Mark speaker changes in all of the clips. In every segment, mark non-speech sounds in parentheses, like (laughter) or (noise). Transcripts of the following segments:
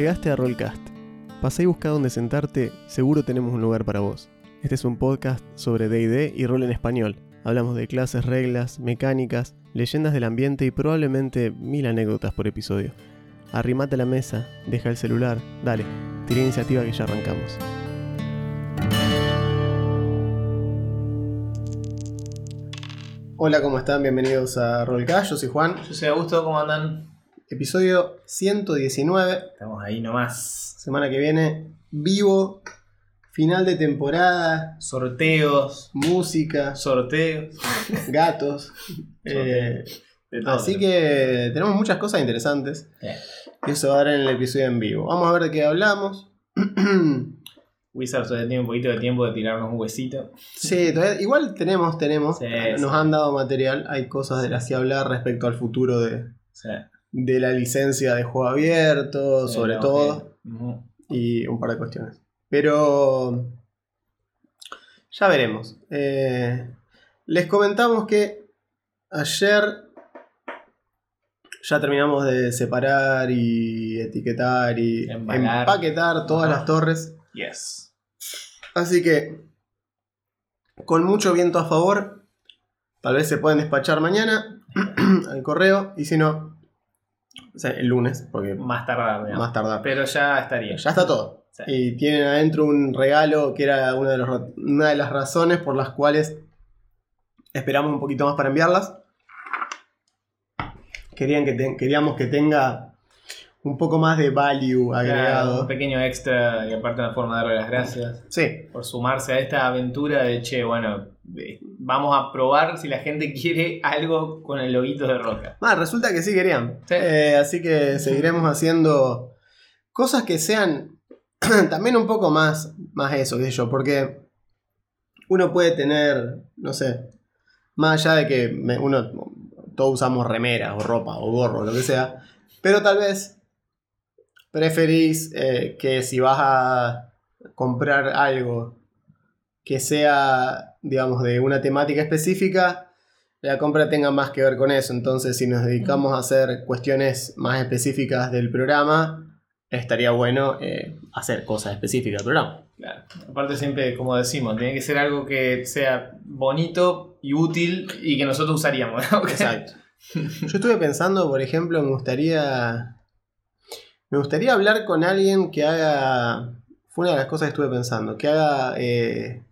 Speaker 1: Llegaste a Rollcast. Pasá y busca dónde sentarte, seguro tenemos un lugar para vos. Este es un podcast sobre DD y rol en español. Hablamos de clases, reglas, mecánicas, leyendas del ambiente y probablemente mil anécdotas por episodio. Arrimate a la mesa, deja el celular, dale, tira iniciativa que ya arrancamos. Hola, ¿cómo están? Bienvenidos a Rollcast, yo soy Juan.
Speaker 2: Yo soy Augusto, ¿cómo andan?
Speaker 1: Episodio 119,
Speaker 2: Estamos ahí nomás.
Speaker 1: semana que viene, vivo, final de temporada,
Speaker 2: Sorteos,
Speaker 1: música,
Speaker 2: sorteos.
Speaker 1: gatos. (laughs) eh,
Speaker 2: De todo.
Speaker 1: así que tenemos muchas cosas interesantes.
Speaker 2: Eh,
Speaker 1: eso ahora en el episodio en vivo. Vamos a ver de qué hablamos. (clears throat)
Speaker 2: Wizards todavía tiene un poquito de tiempo de tirarnos un huesito.
Speaker 1: sí, todavía- igual tenemos, tenemos.
Speaker 2: Sí,
Speaker 1: Nos
Speaker 2: sí.
Speaker 1: han dado material. Hay cosas de las que hablar respecto al futuro de,
Speaker 2: sea,
Speaker 1: de la licencia de juego abierto, sobre
Speaker 2: no,
Speaker 1: todo. y un par de cuestiones. Pero ya veremos. Eh, les comentamos que ayer ya terminamos de separar y etiquetar y
Speaker 2: Embalar.
Speaker 1: empaquetar todas
Speaker 2: Ajá.
Speaker 1: las torres.
Speaker 2: Yes.
Speaker 1: Así que con mucho viento a favor, tal vez se pueden despachar mañana (clears throat) al correo y si no, o sea, el lunes, porque
Speaker 2: Más tardar, digamos.
Speaker 1: más tardar.
Speaker 2: Pero ya estaría.
Speaker 1: Ya está todo.
Speaker 2: Sí.
Speaker 1: Y tienen adentro un regalo que era una de, los una de las razones por las cuales esperamos un poquito más para enviarlas. Querían que te- queríamos que tenga un poco más de value
Speaker 2: Claro,
Speaker 1: agregado.
Speaker 2: un pequeño extra y aparte una forma de darle las gracias
Speaker 1: Sí,
Speaker 2: por sumarse a esta aventura de che, bueno, vamos a probar si la gente quiere algo con el loguito de Roca.
Speaker 1: Ah, resulta que sí querían.
Speaker 2: Sí.
Speaker 1: Eh, así que seguiremos haciendo cosas que sean (clears throat) también un poco más, más eso, sé yo, porque uno puede tener, no sé, más allá de que me- uno, todos usamos remeras o ropa o gorro, lo que sea, pero tal vez preferís eh, que si vas a comprar algo que sea, digamos, de una temática específica, la compra tenga más que ver con eso. Entonces, si nos dedicamos a hacer cuestiones más específicas del programa, estaría bueno eh, hacer cosas específicas del programa.
Speaker 2: Claro. Aparte siempre, como decimos, tiene que ser algo que sea bonito y útil y que nosotros usaríamos. (laughs)
Speaker 1: Exacto. Yo estuve pensando, por ejemplo, me gustaría. Me gustaría hablar con alguien que haga. Fue una de las cosas que estuve pensando. Que haga eh,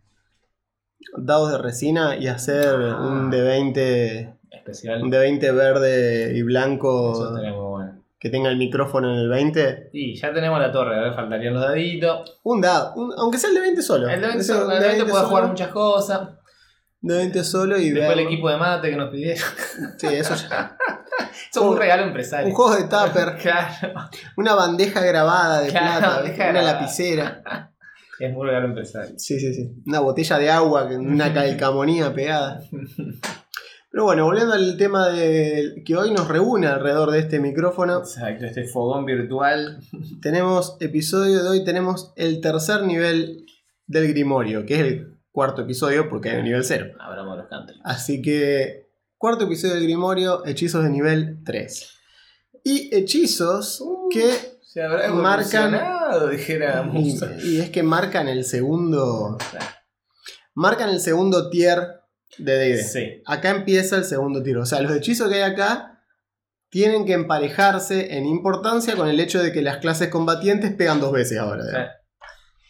Speaker 1: dados de resina y hacer
Speaker 2: Ah.
Speaker 1: un de 20.
Speaker 2: Especial.
Speaker 1: Un de 20 verde y
Speaker 2: Eso
Speaker 1: blanco.
Speaker 2: estaría muy bueno.
Speaker 1: Que tenga el micrófono en el 20.
Speaker 2: Y ya tenemos la torre, ahora faltarían los daditos.
Speaker 1: Un dado. un- aunque sea el de 20 solo.
Speaker 2: El de 20,
Speaker 1: Ese, un
Speaker 2: el
Speaker 1: de
Speaker 2: de 20 puede
Speaker 1: solo,
Speaker 2: jugar muchas cosas.
Speaker 1: De 20 solo y
Speaker 2: Después el
Speaker 1: ver-
Speaker 2: equipo de mate que nos pidieron.
Speaker 1: Sí, eso ya. (laughs)
Speaker 2: Eso es un
Speaker 1: Un-
Speaker 2: regalo empresario.
Speaker 1: Un juego de tupper. (laughs)
Speaker 2: Claro.
Speaker 1: Una bandeja grabada de
Speaker 2: Claro,
Speaker 1: plata. Una
Speaker 2: grabada.
Speaker 1: lapicera. (laughs)
Speaker 2: Es un regalo empresario.
Speaker 1: Sí, sí, sí. Una botella de agua, una (laughs) calcamonía pegada. Pero bueno, volviendo al tema de que hoy nos reúne alrededor de este micrófono,
Speaker 2: Exacto, este fogón virtual.
Speaker 1: tenemos episodio de hoy, tenemos el tercer nivel del Grimorio, que es el cuarto episodio porque hay un nivel cero.
Speaker 2: Abramos los country.
Speaker 1: Así que, cuarto episodio del Grimorio, hechizos de nivel 3. Y hechizos que...
Speaker 2: Se habrá
Speaker 1: Marcan- Y, es que marcan el segundo... Marcan el segundo tier de D&D.
Speaker 2: Sí.
Speaker 1: Acá empieza el segundo tiro. O sea, los hechizos que hay acá tienen que emparejarse en importancia con el hecho de que las clases combatientes pegan dos veces ahora.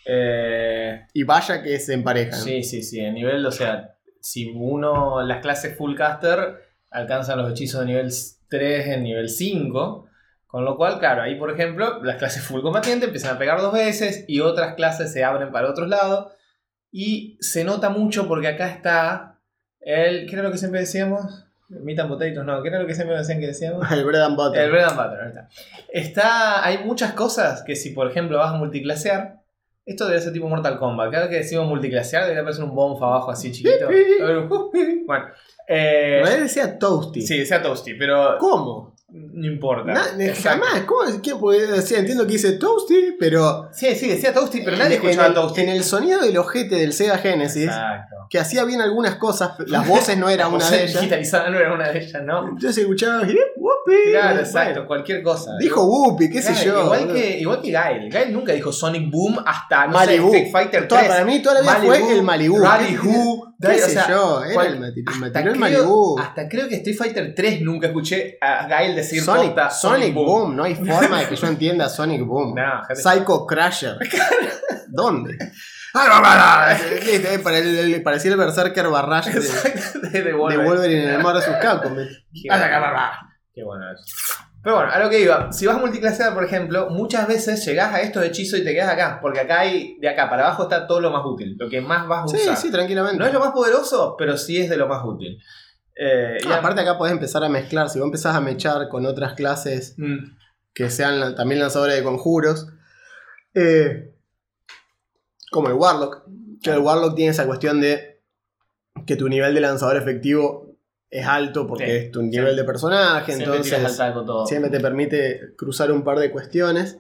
Speaker 2: Eh,
Speaker 1: Y vaya que se emparejan.
Speaker 2: Sí, sí, sí. A nivel, o sea, si uno, las clases full caster alcanzan los hechizos de nivel 3 en nivel 5. Con lo cual, claro, ahí por ejemplo, las clases full combatiente empiezan a pegar dos veces y otras clases se abren para otros lados. Y se nota mucho porque acá está el. ¿Qué era lo que siempre decíamos? Meat and potatoes, no, ¿qué era lo que siempre decían que decíamos? (laughs)
Speaker 1: El bread and butter.
Speaker 2: El bread and butter, ahí está. está. Hay muchas cosas que si por ejemplo vas a multiclasear, esto debe ser tipo Mortal Kombat. Cada vez que decimos multiclasear debería aparecer un bonf abajo así chiquito. (laughs) bueno, eh,
Speaker 1: realidad decía toasty.
Speaker 2: sí, sea toasty, pero
Speaker 1: ¿Cómo?
Speaker 2: No importa.
Speaker 1: Na-
Speaker 2: Exacto.
Speaker 1: jamás. ¿Cómo que porque decía? Entiendo que dice toasty, pero.
Speaker 2: Sí, sí, decía toasty, pero nadie
Speaker 1: en,
Speaker 2: escuchaba
Speaker 1: el,
Speaker 2: toasty.
Speaker 1: en el sonido del ojete del Sega Genesis
Speaker 2: Exacto.
Speaker 1: Que hacía bien algunas cosas, las voces no era (laughs) una de ellas.
Speaker 2: digitalizada no era una de ellas, ¿no?
Speaker 1: Entonces escuchaba, "Hip, whoopee".
Speaker 2: Claro,
Speaker 1: Bueno,
Speaker 2: exacto, cualquier cosa.
Speaker 1: Dijo Whoopi, qué sé yo.
Speaker 2: Igual que, igual que Gael. Gael nunca dijo Sonic Boom hasta no
Speaker 1: Malibu.
Speaker 2: sé, Street Fighter 3.
Speaker 1: Toda- para mí toda la vida fue el Malibu.
Speaker 2: Malibu.
Speaker 1: ¿Qué
Speaker 2: o
Speaker 1: sé
Speaker 2: sea,
Speaker 1: yo? Era
Speaker 2: cual-
Speaker 1: el,
Speaker 2: creo-
Speaker 1: Malibu.
Speaker 2: Hasta creo que Street Fighter 3 nunca escuché a Gael decir
Speaker 1: Sonic, Boom. no hay forma de que yo (laughs) entienda Sonic Boom.
Speaker 2: No,
Speaker 1: Psycho Crusher. (laughs) ¿Dónde? Ah, Listo, eh, para el- Parecía Berserker Barrage de,
Speaker 2: de, de
Speaker 1: de
Speaker 2: Wolverine.
Speaker 1: En el mar de sus Capcom.
Speaker 2: Qué bueno. Qué bueno eso. Pero bueno, a lo que iba. Si vas a multiclasear, por ejemplo, muchas veces llegás a estos hechizos y te quedas acá. Porque acá hay, de acá para abajo está todo lo más útil. Lo que más vas a
Speaker 1: Sí,
Speaker 2: usar.
Speaker 1: sí, tranquilamente.
Speaker 2: No es lo más poderoso, pero sí es de lo más útil. Eh, y
Speaker 1: No, aparte acá podés empezar a mezclar, si vos empezás a mechar con otras clases
Speaker 2: Mm,
Speaker 1: que sean también lanzadores de conjuros, eh, como el Warlock, que el Warlock tiene esa cuestión de que tu nivel de lanzador efectivo es alto porque
Speaker 2: Sí,
Speaker 1: es tu nivel de personaje,
Speaker 2: siempre
Speaker 1: entonces
Speaker 2: todo.
Speaker 1: siempre te permite cruzar un par de cuestiones.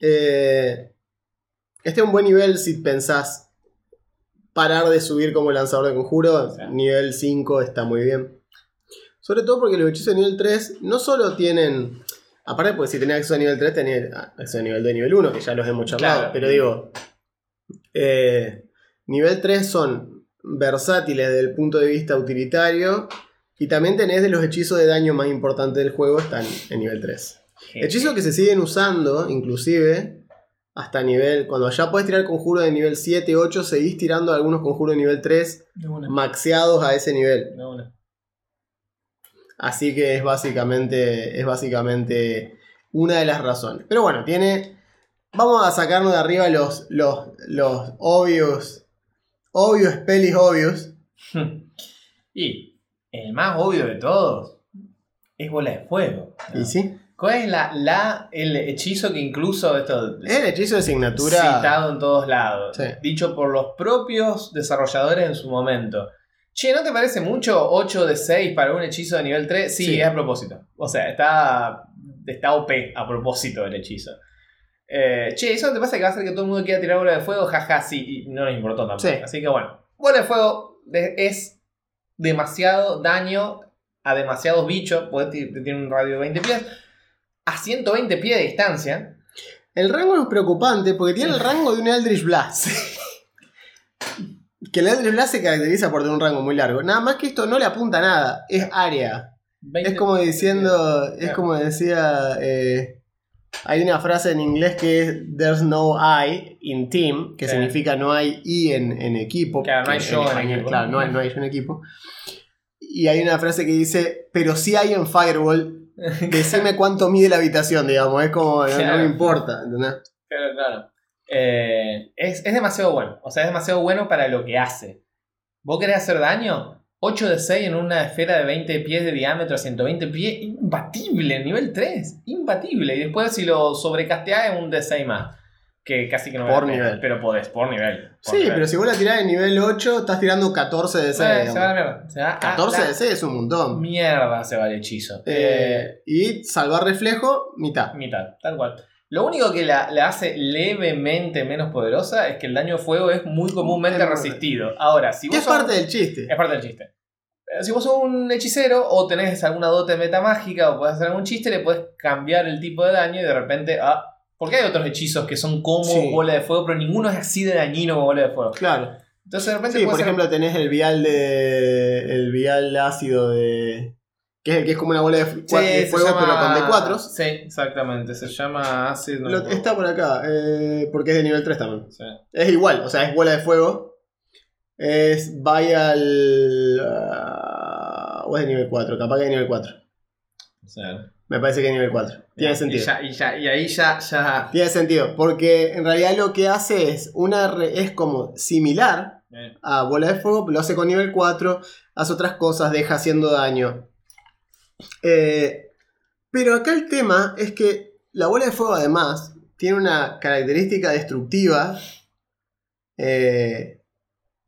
Speaker 1: Eh, este es un buen nivel si pensás parar de subir como lanzador de conjuro.
Speaker 2: Sí.
Speaker 1: Nivel 5 está muy bien. Sobre todo porque los hechizos de nivel 3 no solo tienen. Aparte, porque si tenés acceso a nivel 3, tenés acceso a nivel 2 y nivel 1, que ya los hemos charlado.
Speaker 2: Claro.
Speaker 1: Pero digo, eh, nivel 3 son versátiles desde el punto de vista utilitario. Y también tenés de los hechizos de daño más importantes del juego, están en nivel 3. Hechizos que se siguen usando, inclusive, hasta nivel. Cuando ya podés tirar conjuros de nivel 7, 8, seguís tirando algunos conjuros de nivel 3
Speaker 2: De una,
Speaker 1: maxeados a ese nivel.
Speaker 2: de una.
Speaker 1: Así que es básicamente, es básicamente una de las razones. Pero bueno, tiene. Vamos a sacarnos de arriba los, los, los obvios. Obvios, pelis obvios. (laughs)
Speaker 2: Y el más obvio de todos es bola de fuego. ¿no?
Speaker 1: Y sí.
Speaker 2: ¿Cuál es la, la, el hechizo que incluso esto
Speaker 1: Es el hechizo de asignatura.
Speaker 2: citado en todos lados?
Speaker 1: Sí.
Speaker 2: Dicho por los propios desarrolladores en su momento. Che, ¿no te parece mucho 8 de 6 para un hechizo de nivel 3? Sí,
Speaker 1: Sí.
Speaker 2: es a propósito. O sea, está, está OP a propósito el hechizo. Eh, che, ¿eso te pasa que va a hacer que todo el mundo quiera tirar bola de fuego? Jaja, sí, y no les importó tampoco.
Speaker 1: Sí.
Speaker 2: Así que bueno, bola de fuego es demasiado daño a demasiados bichos. Tiene un radio de 20 pies. A 120 pies de distancia.
Speaker 1: El rango es preocupante porque tiene el rango de un Eldritch Blast. que el Eldritch Blast se caracteriza por tener un rango muy largo. Nada más que esto no le apunta a nada, es área.
Speaker 2: 20
Speaker 1: Es como diciendo, es como decía, eh, hay una frase en inglés que es There's no I in team, que
Speaker 2: Sí.
Speaker 1: significa no hay I en, en equipo.
Speaker 2: Claro, no hay yo en
Speaker 1: español,
Speaker 2: equipo.
Speaker 1: Claro, no hay, no hay yo en equipo. Y hay una frase que dice, pero sí hay en Firewall, (laughs) decime cuánto mide la habitación, digamos, es como, no- no, me importa, ¿entendés?
Speaker 2: Claro, claro. Eh, es, es demasiado bueno. O sea, es demasiado bueno para lo que hace. ¿Vos querés hacer daño? 8 de 6 en una esfera de 20 pies de diámetro a 120 pies. Imbatible, nivel 3. Imbatible. Y después si lo sobrecasteás es un D6 más. Que casi que no
Speaker 1: Por
Speaker 2: pena,
Speaker 1: nivel.
Speaker 2: Pero podés, por nivel. por
Speaker 1: Sí,
Speaker 2: nivel.
Speaker 1: pero si vos la tirás en nivel 8, estás tirando 14 de 6.
Speaker 2: Eh, se va a la mierda. Se va a
Speaker 1: 14
Speaker 2: la
Speaker 1: de 6 es un montón.
Speaker 2: Mierda se va el hechizo.
Speaker 1: Eh, y salvar reflejo, mitad.
Speaker 2: Mitad, tal cual. Lo único que la, la hace levemente menos poderosa es que el daño de fuego es muy comúnmente resistido. Ahora, si vos
Speaker 1: es
Speaker 2: sos-
Speaker 1: parte del chiste.
Speaker 2: es parte del chiste. Si vos sos un hechicero o tenés alguna dote metamágica o podés hacer algún chiste, le podés cambiar el tipo de daño y de repente. Ah, porque hay otros hechizos que son como
Speaker 1: Sí.
Speaker 2: bola de fuego, pero ninguno es así de dañino como bola de fuego.
Speaker 1: Claro.
Speaker 2: Entonces de repente
Speaker 1: Sí, por
Speaker 2: ser-
Speaker 1: ejemplo, tenés el vial de. El vial ácido de. Que es el que es como una bola de,
Speaker 2: Sí,
Speaker 1: fuego,
Speaker 2: llama-
Speaker 1: pero con D4.
Speaker 2: Sí, exactamente. Se llama Acid. no
Speaker 1: Lo- está por acá, eh, porque es de nivel 3 también.
Speaker 2: Sí.
Speaker 1: Es igual, o sea, es bola de fuego. Es Vial. ah, o es de nivel 4, capaz que es de nivel 4.
Speaker 2: O sea,
Speaker 1: Me parece que es nivel 4. Tiene
Speaker 2: y
Speaker 1: sentido.
Speaker 2: ya- Y, ya, y ahí ya, ya.
Speaker 1: Tiene sentido, porque en realidad lo que hace es una re- es como similar
Speaker 2: eh,
Speaker 1: a bola de fuego, lo hace con nivel 4, hace otras cosas, deja haciendo daño. Eh, pero acá el tema es que la bola de fuego además tiene una característica destructiva eh,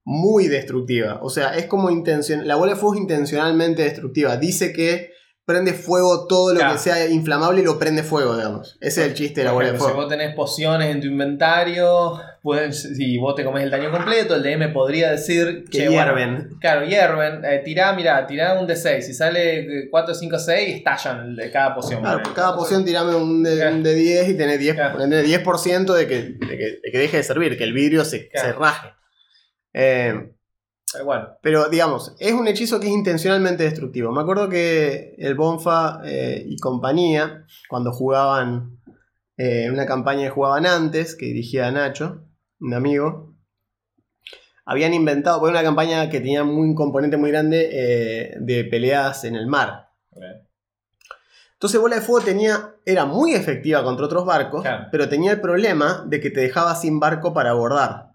Speaker 1: muy destructiva. O sea, es como intención, la bola de fuego es intencionalmente destructiva. Dice que prende fuego todo lo
Speaker 2: Claro.
Speaker 1: que sea inflamable y lo prende fuego, digamos. Ese es el chiste de la bola de
Speaker 2: ejemplo, Si
Speaker 1: fuego.
Speaker 2: vos tenés pociones en tu inventario, pueden, si vos te comes el daño completo, el DM podría decir
Speaker 1: Que
Speaker 2: "Che, bueno,
Speaker 1: hierven.
Speaker 2: claro, hierven. Eh, tirá, mirá, tirá un D6. Si sale 4, 5, 6, estallan de cada poción.
Speaker 1: Claro, cada poción tirame un de,
Speaker 2: Claro.
Speaker 1: un de 10 y tenés 10%,
Speaker 2: Claro.
Speaker 1: ponele 10 de, que, de, que, de que deje de servir, que el vidrio se, se raje. Eh, Pero digamos, es un hechizo que es intencionalmente destructivo. Me acuerdo que el Bonfa eh, y compañía, cuando jugaban eh, una campaña que jugaban antes, que dirigía Nacho, un amigo, habían inventado, una campaña que tenía muy- un componente muy grande eh, de peleas en el mar. Entonces Bola de Fuego tenía, era muy efectiva contra otros barcos,
Speaker 2: Claro.
Speaker 1: pero tenía el problema de que te dejaba sin barco para abordar.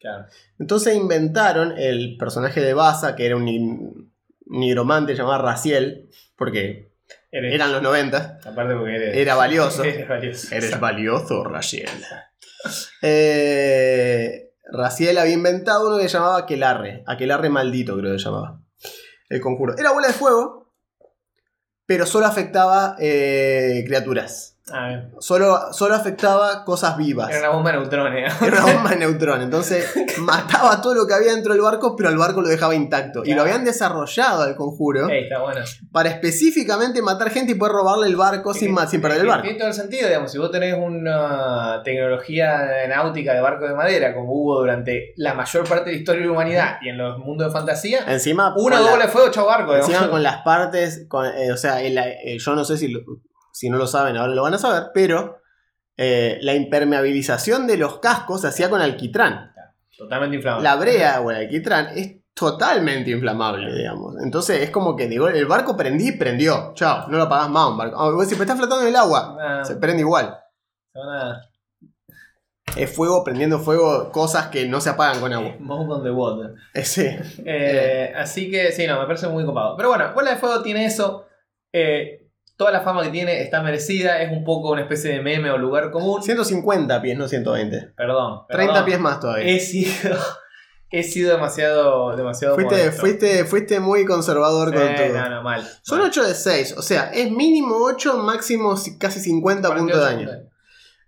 Speaker 2: Claro.
Speaker 1: Entonces inventaron el personaje de Baza, que era un ni- nigromante llamado Raciel, porque
Speaker 2: Eres,
Speaker 1: eran los 90,
Speaker 2: aparte porque eres,
Speaker 1: era valioso. (laughs)
Speaker 2: eres valioso.
Speaker 1: Eres valioso, Raciel. Eh, Raciel había inventado uno que se llamaba Aquelarre. Aquelarre maldito, creo que llamaba. El conjuro. Era bola de fuego, pero solo afectaba eh, criaturas.
Speaker 2: Ah.
Speaker 1: Solo, solo afectaba cosas vivas.
Speaker 2: Era una bomba de neutrones. (laughs)
Speaker 1: Era una bomba (laughs) de neutrón. Entonces mataba todo lo que había dentro del barco, pero el barco lo dejaba intacto. Y lo habían desarrollado al conjuro
Speaker 2: Ey, está bueno.
Speaker 1: para específicamente matar gente y poder robarle el barco sin, ma- sin perder el barco.
Speaker 2: Tiene todo el sentido, digamos. Si vos tenés una tecnología náutica de barco de madera, como hubo durante la mayor parte de la historia de la humanidad y en los mundos de fantasía,
Speaker 1: Encima,
Speaker 2: una
Speaker 1: la-
Speaker 2: doble de fuego, chau barco. digamos.
Speaker 1: Encima con las partes, con- eh, o sea, el- eh, yo no sé si, lo- si no lo saben, ahora lo van a saber, pero eh, la impermeabilización de los cascos se hacía con alquitrán.
Speaker 2: Totalmente inflamable.
Speaker 1: La brea o el alquitrán es totalmente inflamable, digamos. Entonces es como que digo, el barco prendí y prendió. Chao, no lo apagás más un barco. Ah, vos pero está flotando en el agua.
Speaker 2: Ah,
Speaker 1: Se prende igual. Es fuego prendiendo fuego, cosas que no se apagan con agua.
Speaker 2: Mouth on the water.
Speaker 1: Eh, sí.
Speaker 2: Eh, así que sí, no, me parece muy copado. Pero bueno, Bola de Fuego tiene eso. eh, toda la fama que tiene está merecida. Es un poco una especie de meme o lugar común.
Speaker 1: 150 pies, no 120.
Speaker 2: Perdón.
Speaker 1: 30
Speaker 2: perdón.
Speaker 1: pies más todavía.
Speaker 2: He sido, (laughs) he sido demasiado, demasiado
Speaker 1: Fuiste, fuiste, fuiste muy conservador con
Speaker 2: Eh,
Speaker 1: todo.
Speaker 2: no, no, mal.
Speaker 1: Son
Speaker 2: Mal.
Speaker 1: 8 de 6, o sea, es mínimo 8, máximo casi 50 puntos de
Speaker 2: 48
Speaker 1: daño.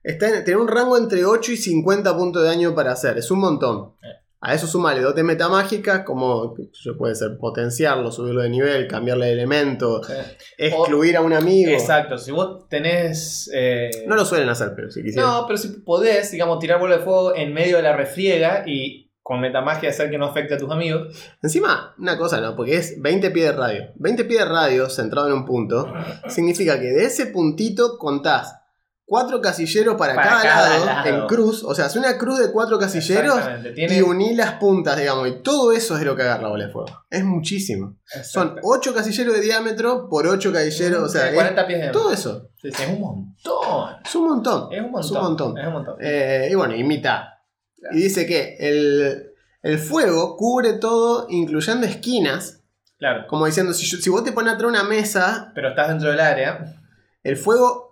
Speaker 1: Está en, tiene un rango entre 8 y 50 puntos de daño para hacer, es un montón.
Speaker 2: Eh.
Speaker 1: A eso sumale dotes metamágicas, como qué sé yo, puede ser potenciarlo, subirlo de nivel, cambiarle de elemento,
Speaker 2: Sí.
Speaker 1: excluir a un amigo.
Speaker 2: Exacto, si vos tenés. eh,
Speaker 1: No lo suelen hacer, pero si quisieran.
Speaker 2: No, pero si podés, digamos, tirar bola de fuego en medio de la refriega y con metamagia hacer que no afecte a tus amigos.
Speaker 1: Encima, una cosa, ¿no? Porque es 20 pies de radio. 20 pies de radio centrado en un punto significa que de ese puntito contás cuatro casilleros para,
Speaker 2: Para
Speaker 1: cada,
Speaker 2: cada
Speaker 1: lado,
Speaker 2: lado.
Speaker 1: en cruz. O sea, es una cruz de cuatro casilleros.
Speaker 2: Tiene,
Speaker 1: y uní las puntas, digamos. Y todo eso es lo que agarra la bola de fuego. Es muchísimo. Son. 8 casilleros de diámetro por 8 casilleros. O sea,
Speaker 2: Tiene
Speaker 1: es
Speaker 2: 40 pies de
Speaker 1: todo eso.
Speaker 2: Sí, sí, es un montón.
Speaker 1: Es un montón.
Speaker 2: Es un montón.
Speaker 1: Es un montón.
Speaker 2: Es un montón.
Speaker 1: Eh, y bueno, y mitad. Y dice que el, el fuego cubre todo, incluyendo esquinas.
Speaker 2: claro.
Speaker 1: Como diciendo, si, yo- si vos te pones atrás de una mesa,
Speaker 2: Pero estás dentro del área.
Speaker 1: el fuego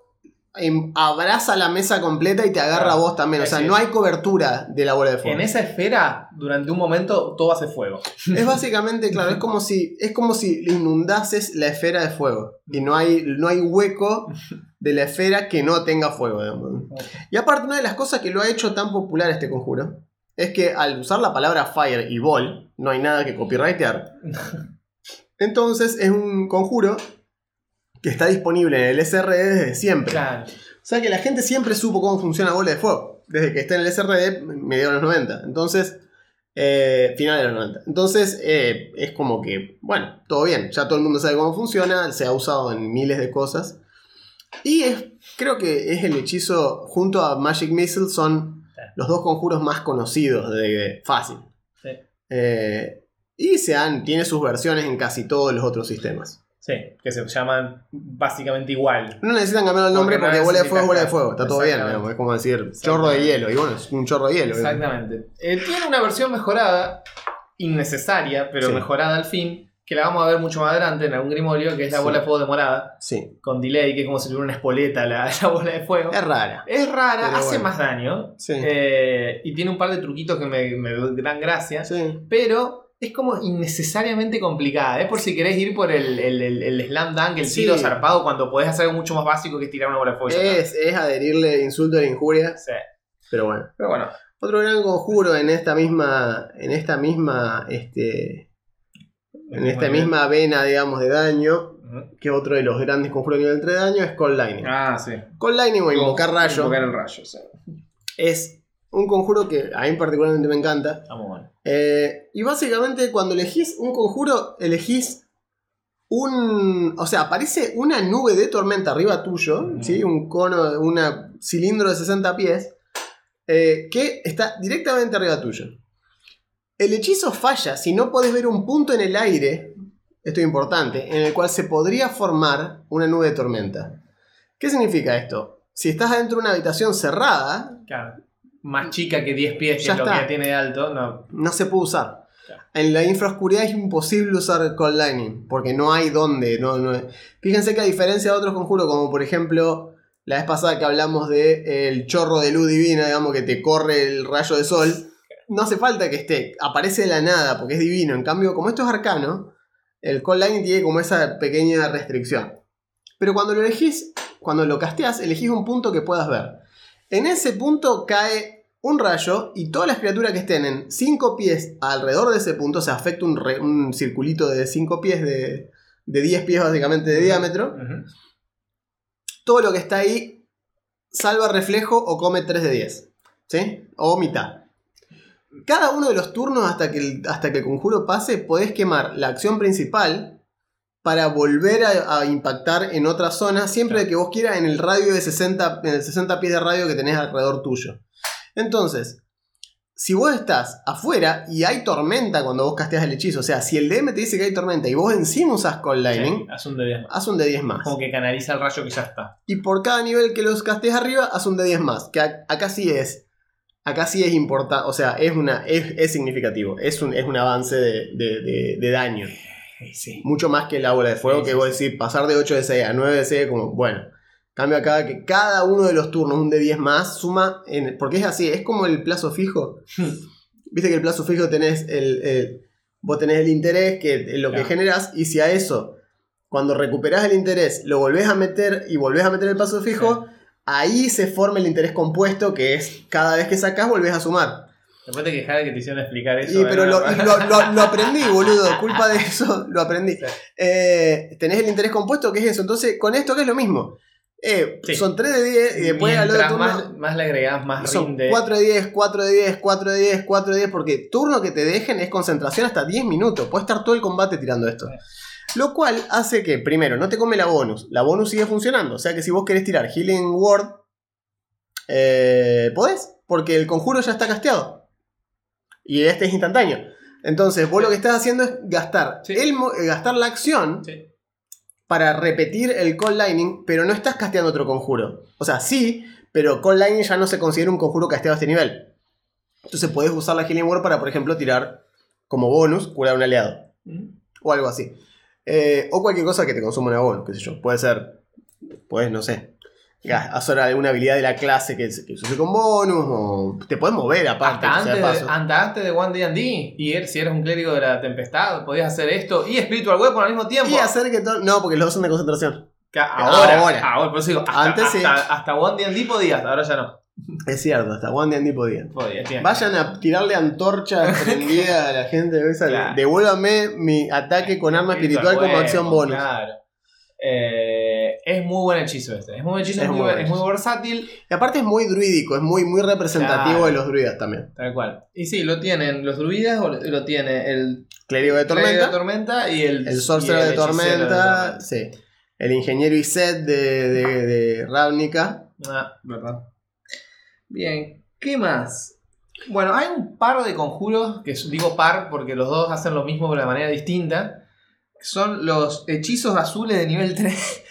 Speaker 1: abraza la mesa completa y te agarra a vos también. O sea, no hay cobertura de la bola de fuego.
Speaker 2: En esa esfera, durante un momento, todo hace fuego.
Speaker 1: Es básicamente, claro, es como si, es como si inundases la esfera de fuego. Y no hay, no hay hueco de la esfera que no tenga fuego. digamos. Y aparte, una de las cosas que lo ha hecho tan popular este conjuro es que al usar la palabra fire y ball, no hay nada que copyrightear. (laughs) Entonces es un conjuro que está disponible en el SRD desde siempre.
Speaker 2: Claro.
Speaker 1: O sea que la gente siempre supo cómo funciona bola de fuego. Desde que está en el SRD, mediados de los 90. Entonces, eh, finales de los 90. Entonces, eh, es como que, bueno, todo bien. Ya todo el mundo sabe cómo funciona. Se ha usado en miles de cosas. Y es, creo que es el hechizo, junto a Magic Missile, son
Speaker 2: Sí.
Speaker 1: los dos conjuros más conocidos de, de fácil.
Speaker 2: Sí.
Speaker 1: Eh, y se han, tiene sus versiones en casi todos los otros sistemas.
Speaker 2: Sí, que se llaman básicamente igual.
Speaker 1: No necesitan cambiar el nombre
Speaker 2: Porque
Speaker 1: bola de fuego es bola de fuego. Está todo bien. Es como decir chorro de hielo. Y bueno, es un chorro de hielo.
Speaker 2: Exactamente. Eh, tiene una versión mejorada, innecesaria, pero
Speaker 1: Sí.
Speaker 2: mejorada al fin, que la vamos a ver mucho más adelante en algún grimorio, que es la
Speaker 1: Sí.
Speaker 2: bola de fuego demorada,
Speaker 1: Sí.
Speaker 2: con delay, que es como si tuviera una espoleta la, (laughs) la bola de fuego.
Speaker 1: Es rara.
Speaker 2: Es rara,
Speaker 1: Pero
Speaker 2: hace
Speaker 1: bueno.
Speaker 2: más daño.
Speaker 1: Sí.
Speaker 2: eh, y tiene un par de truquitos que me, me dan gracia.
Speaker 1: Sí.
Speaker 2: Pero es como innecesariamente complicada. Es por si querés ir por el, el, el- el slam dunk, el
Speaker 1: Sí.
Speaker 2: tiro zarpado, cuando podés hacer algo mucho más básico que tirar una bola de fuego.
Speaker 1: Es, es adherirle insulto la injuria,
Speaker 2: Sí.
Speaker 1: pero bueno.
Speaker 2: Pero bueno,
Speaker 1: Otro gran conjuro en esta misma. En esta misma. Este. En esta misma vena, digamos, de daño.
Speaker 2: Ujú.
Speaker 1: Que otro de los grandes conjuros de nivel 3 de daño es Cold Lightning.
Speaker 2: Ah, sí.
Speaker 1: Cold Lightning o invocar rayo
Speaker 2: Invocar el rayo, sí.
Speaker 1: es un conjuro que a mí particularmente me encanta.
Speaker 2: Está muy bueno.
Speaker 1: Eh, y básicamente cuando elegís un conjuro, elegís un... O sea, aparece una nube de tormenta arriba tuyo. ¿sí? Un cono, un cilindro de 60 pies, eh, que está directamente arriba tuyo. El hechizo falla si no podés ver un punto en el aire, esto es importante, en el cual se podría formar una nube de tormenta. ¿Qué significa esto? Si estás dentro de una habitación cerrada,
Speaker 2: Claro. Más chica que 10 pies, que
Speaker 1: Ya
Speaker 2: es lo que tiene de alto, no.
Speaker 1: no se puede usar. En la infraoscuridad es imposible usar Cold Lightning, porque no hay dónde. No, no- Fíjense que a diferencia de otros conjuros, como por ejemplo la vez pasada que hablamos de el chorro de luz divina, digamos que te corre el rayo de sol, no hace falta que esté, aparece de la nada, porque es divino. En cambio, como esto es arcano, el Cold Lightning tiene como esa pequeña restricción. Pero cuando lo elegís, cuando lo casteas, elegís un punto que puedas ver. En ese punto cae un rayo y todas las criaturas que estén en 5 pies alrededor de ese punto, se afecta un, re- un circulito de 5 pies, de, de 10 pies básicamente de diámetro, todo lo que está ahí salva reflejo o come 3 de 10. ¿Sí? O mitad. Cada uno de los turnos hasta que el, hasta que el conjuro pase, podés quemar la acción principal para volver a, a impactar en otra zona, siempre que vos quieras, en el radio de 60, en el 60 pies de radio que tenés alrededor tuyo. Entonces, si vos estás afuera y hay tormenta cuando vos casteas el hechizo, o sea, si el DM te dice que hay tormenta y vos encima usas Cold Lightning,
Speaker 2: Sí, haz un de 10 más.
Speaker 1: haz un de 10 más.
Speaker 2: Como que canaliza el rayo que ya está.
Speaker 1: Y por cada nivel que los castes arriba, haz un de 10 más. Que acá sí es. Acá sí es importante. O sea, es, una, es, es significativo. Es un, es un avance de, de- de- de daño.
Speaker 2: Sí.
Speaker 1: Mucho más que la bola de fuego.
Speaker 2: Sí,
Speaker 1: que
Speaker 2: sí,
Speaker 1: vos decís, pasar de 8 de 6 a 9 de 6, como, bueno. Cambio acá que cada uno de los turnos, un de 10 más, suma. En, porque es así, es como el plazo fijo. Viste que el plazo fijo tenés el. el- vos tenés el interés, que es lo que
Speaker 2: Claro.
Speaker 1: generás, y si a eso, cuando recuperás el interés, lo volvés a meter y volvés a meter el plazo fijo, ahí se forma el interés compuesto, que es cada vez que sacás volvés a sumar.
Speaker 2: Después te quejas de que te hicieron explicar eso.
Speaker 1: Y, pero lo, lo- lo- (laughs) lo aprendí, boludo. Culpa de eso, lo aprendí.
Speaker 2: Sí.
Speaker 1: Eh, tenés el interés compuesto, que es eso. Entonces, con esto, que es lo mismo? Eh,
Speaker 2: Sí.
Speaker 1: Son 3 de 10 y después al otro turno.
Speaker 2: más, más le agregás, más
Speaker 1: Son
Speaker 2: rinde.
Speaker 1: 4 de 10, 4 de 10, 4 de 10, 4 de 10, porque turno que te dejen es concentración hasta 10 minutos. Puedes estar todo el combate tirando esto. Lo cual hace que, primero, no te come la bonus. La bonus sigue funcionando. O sea que si vos querés tirar Healing Word, eh, podés, porque el conjuro ya está casteado. Y este es instantáneo. Entonces, vos lo que estás haciendo es gastar,
Speaker 2: Sí.
Speaker 1: el eh, gastar la acción
Speaker 2: Sí.
Speaker 1: para repetir el Cold Lightning, pero no estás casteando otro conjuro. O sea, sí, pero Cold Lightning ya no se considera un conjuro casteado a este nivel. Entonces puedes usar la Healing Word para, por ejemplo, tirar como bonus, curar a un aliado. O algo así. Eh, o cualquier cosa que te consuma una bonus, qué sé yo. Puede ser, pues, no sé. Hacer alguna habilidad de la clase que, que se con bonus, o te puedes mover aparte.
Speaker 2: Hasta
Speaker 1: o sea,
Speaker 2: antes,
Speaker 1: de
Speaker 2: hasta antes de One D&D, y er- si eres un clérigo de la tempestad, podías hacer esto y Spiritual Weapon al mismo tiempo.
Speaker 1: Y hacer que todo. No, porque los dos son de concentración.
Speaker 2: Ahora,
Speaker 1: Ahora.
Speaker 2: ahora, por eso digo, hasta,
Speaker 1: Antes sí.
Speaker 2: hasta, hasta One D&D podías, ahora ya no.
Speaker 1: Es cierto, hasta One D&D podía.
Speaker 2: Podías, bien.
Speaker 1: Vayan a tirarle antorcha (laughs) prendida a la gente.
Speaker 2: Claro.
Speaker 1: Devuélvame mi ataque con arma espiritual como acción bonus.
Speaker 2: Claro. Eh, es muy buen hechizo este. Es muy buen hechizo,
Speaker 1: Es
Speaker 2: es, muy, es versátil.
Speaker 1: Y aparte es muy druídico, es muy, muy representativo
Speaker 2: Claro.
Speaker 1: de los druidas también.
Speaker 2: Tal cual. Y sí, lo tienen los druidas, o lo, tiene el
Speaker 1: Clérigo de
Speaker 2: Clérigo
Speaker 1: tormenta,
Speaker 2: de tormenta y el,
Speaker 1: el sorcerer de tormenta, sí. El ingeniero Iset de, de, de Ravnica.
Speaker 2: Ah, verdad. Bien, ¿qué más? Bueno, hay un par de conjuros, que digo par porque los dos hacen lo mismo pero de manera distinta. Son los hechizos azules de nivel 3.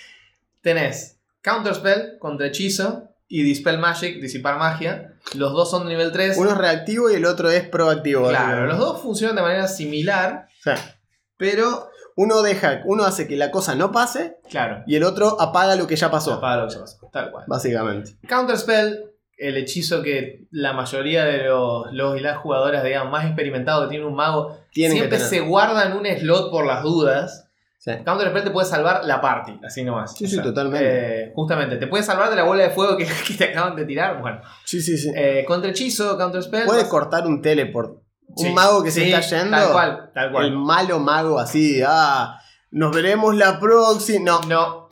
Speaker 2: Tenés Counterspell contra hechizo y Dispel Magic, disipar magia. Los dos son de nivel 3.
Speaker 1: Uno es reactivo y el otro es proactivo.
Speaker 2: claro, los dos funcionan de manera similar,
Speaker 1: sea,
Speaker 2: pero
Speaker 1: uno deja, uno hace que la cosa no pase
Speaker 2: claro,
Speaker 1: y el otro apaga lo que ya pasó.
Speaker 2: apaga lo que ya pasó, tal cual.
Speaker 1: Básicamente.
Speaker 2: Counterspell el hechizo que la mayoría de los, los y las jugadoras, digamos, más experimentados que tienen un mago,
Speaker 1: Tienen
Speaker 2: siempre se guardan un slot por las dudas.
Speaker 1: Sí.
Speaker 2: Counter Spell te puede salvar la party, así nomás.
Speaker 1: Sí, sí, totalmente.
Speaker 2: eh, justamente, te puede salvar de la bola de fuego que, (laughs) que te acaban de tirar. Bueno,
Speaker 1: Sí, sí, sí.
Speaker 2: eh, contra hechizo, Counter Spell.
Speaker 1: Puede
Speaker 2: vas-
Speaker 1: cortar un teleport.
Speaker 2: Sí,
Speaker 1: un mago que se está yendo.
Speaker 2: Tal cual, tal cual.
Speaker 1: El malo mago así, ah, nos veremos la próxima. No.
Speaker 2: No.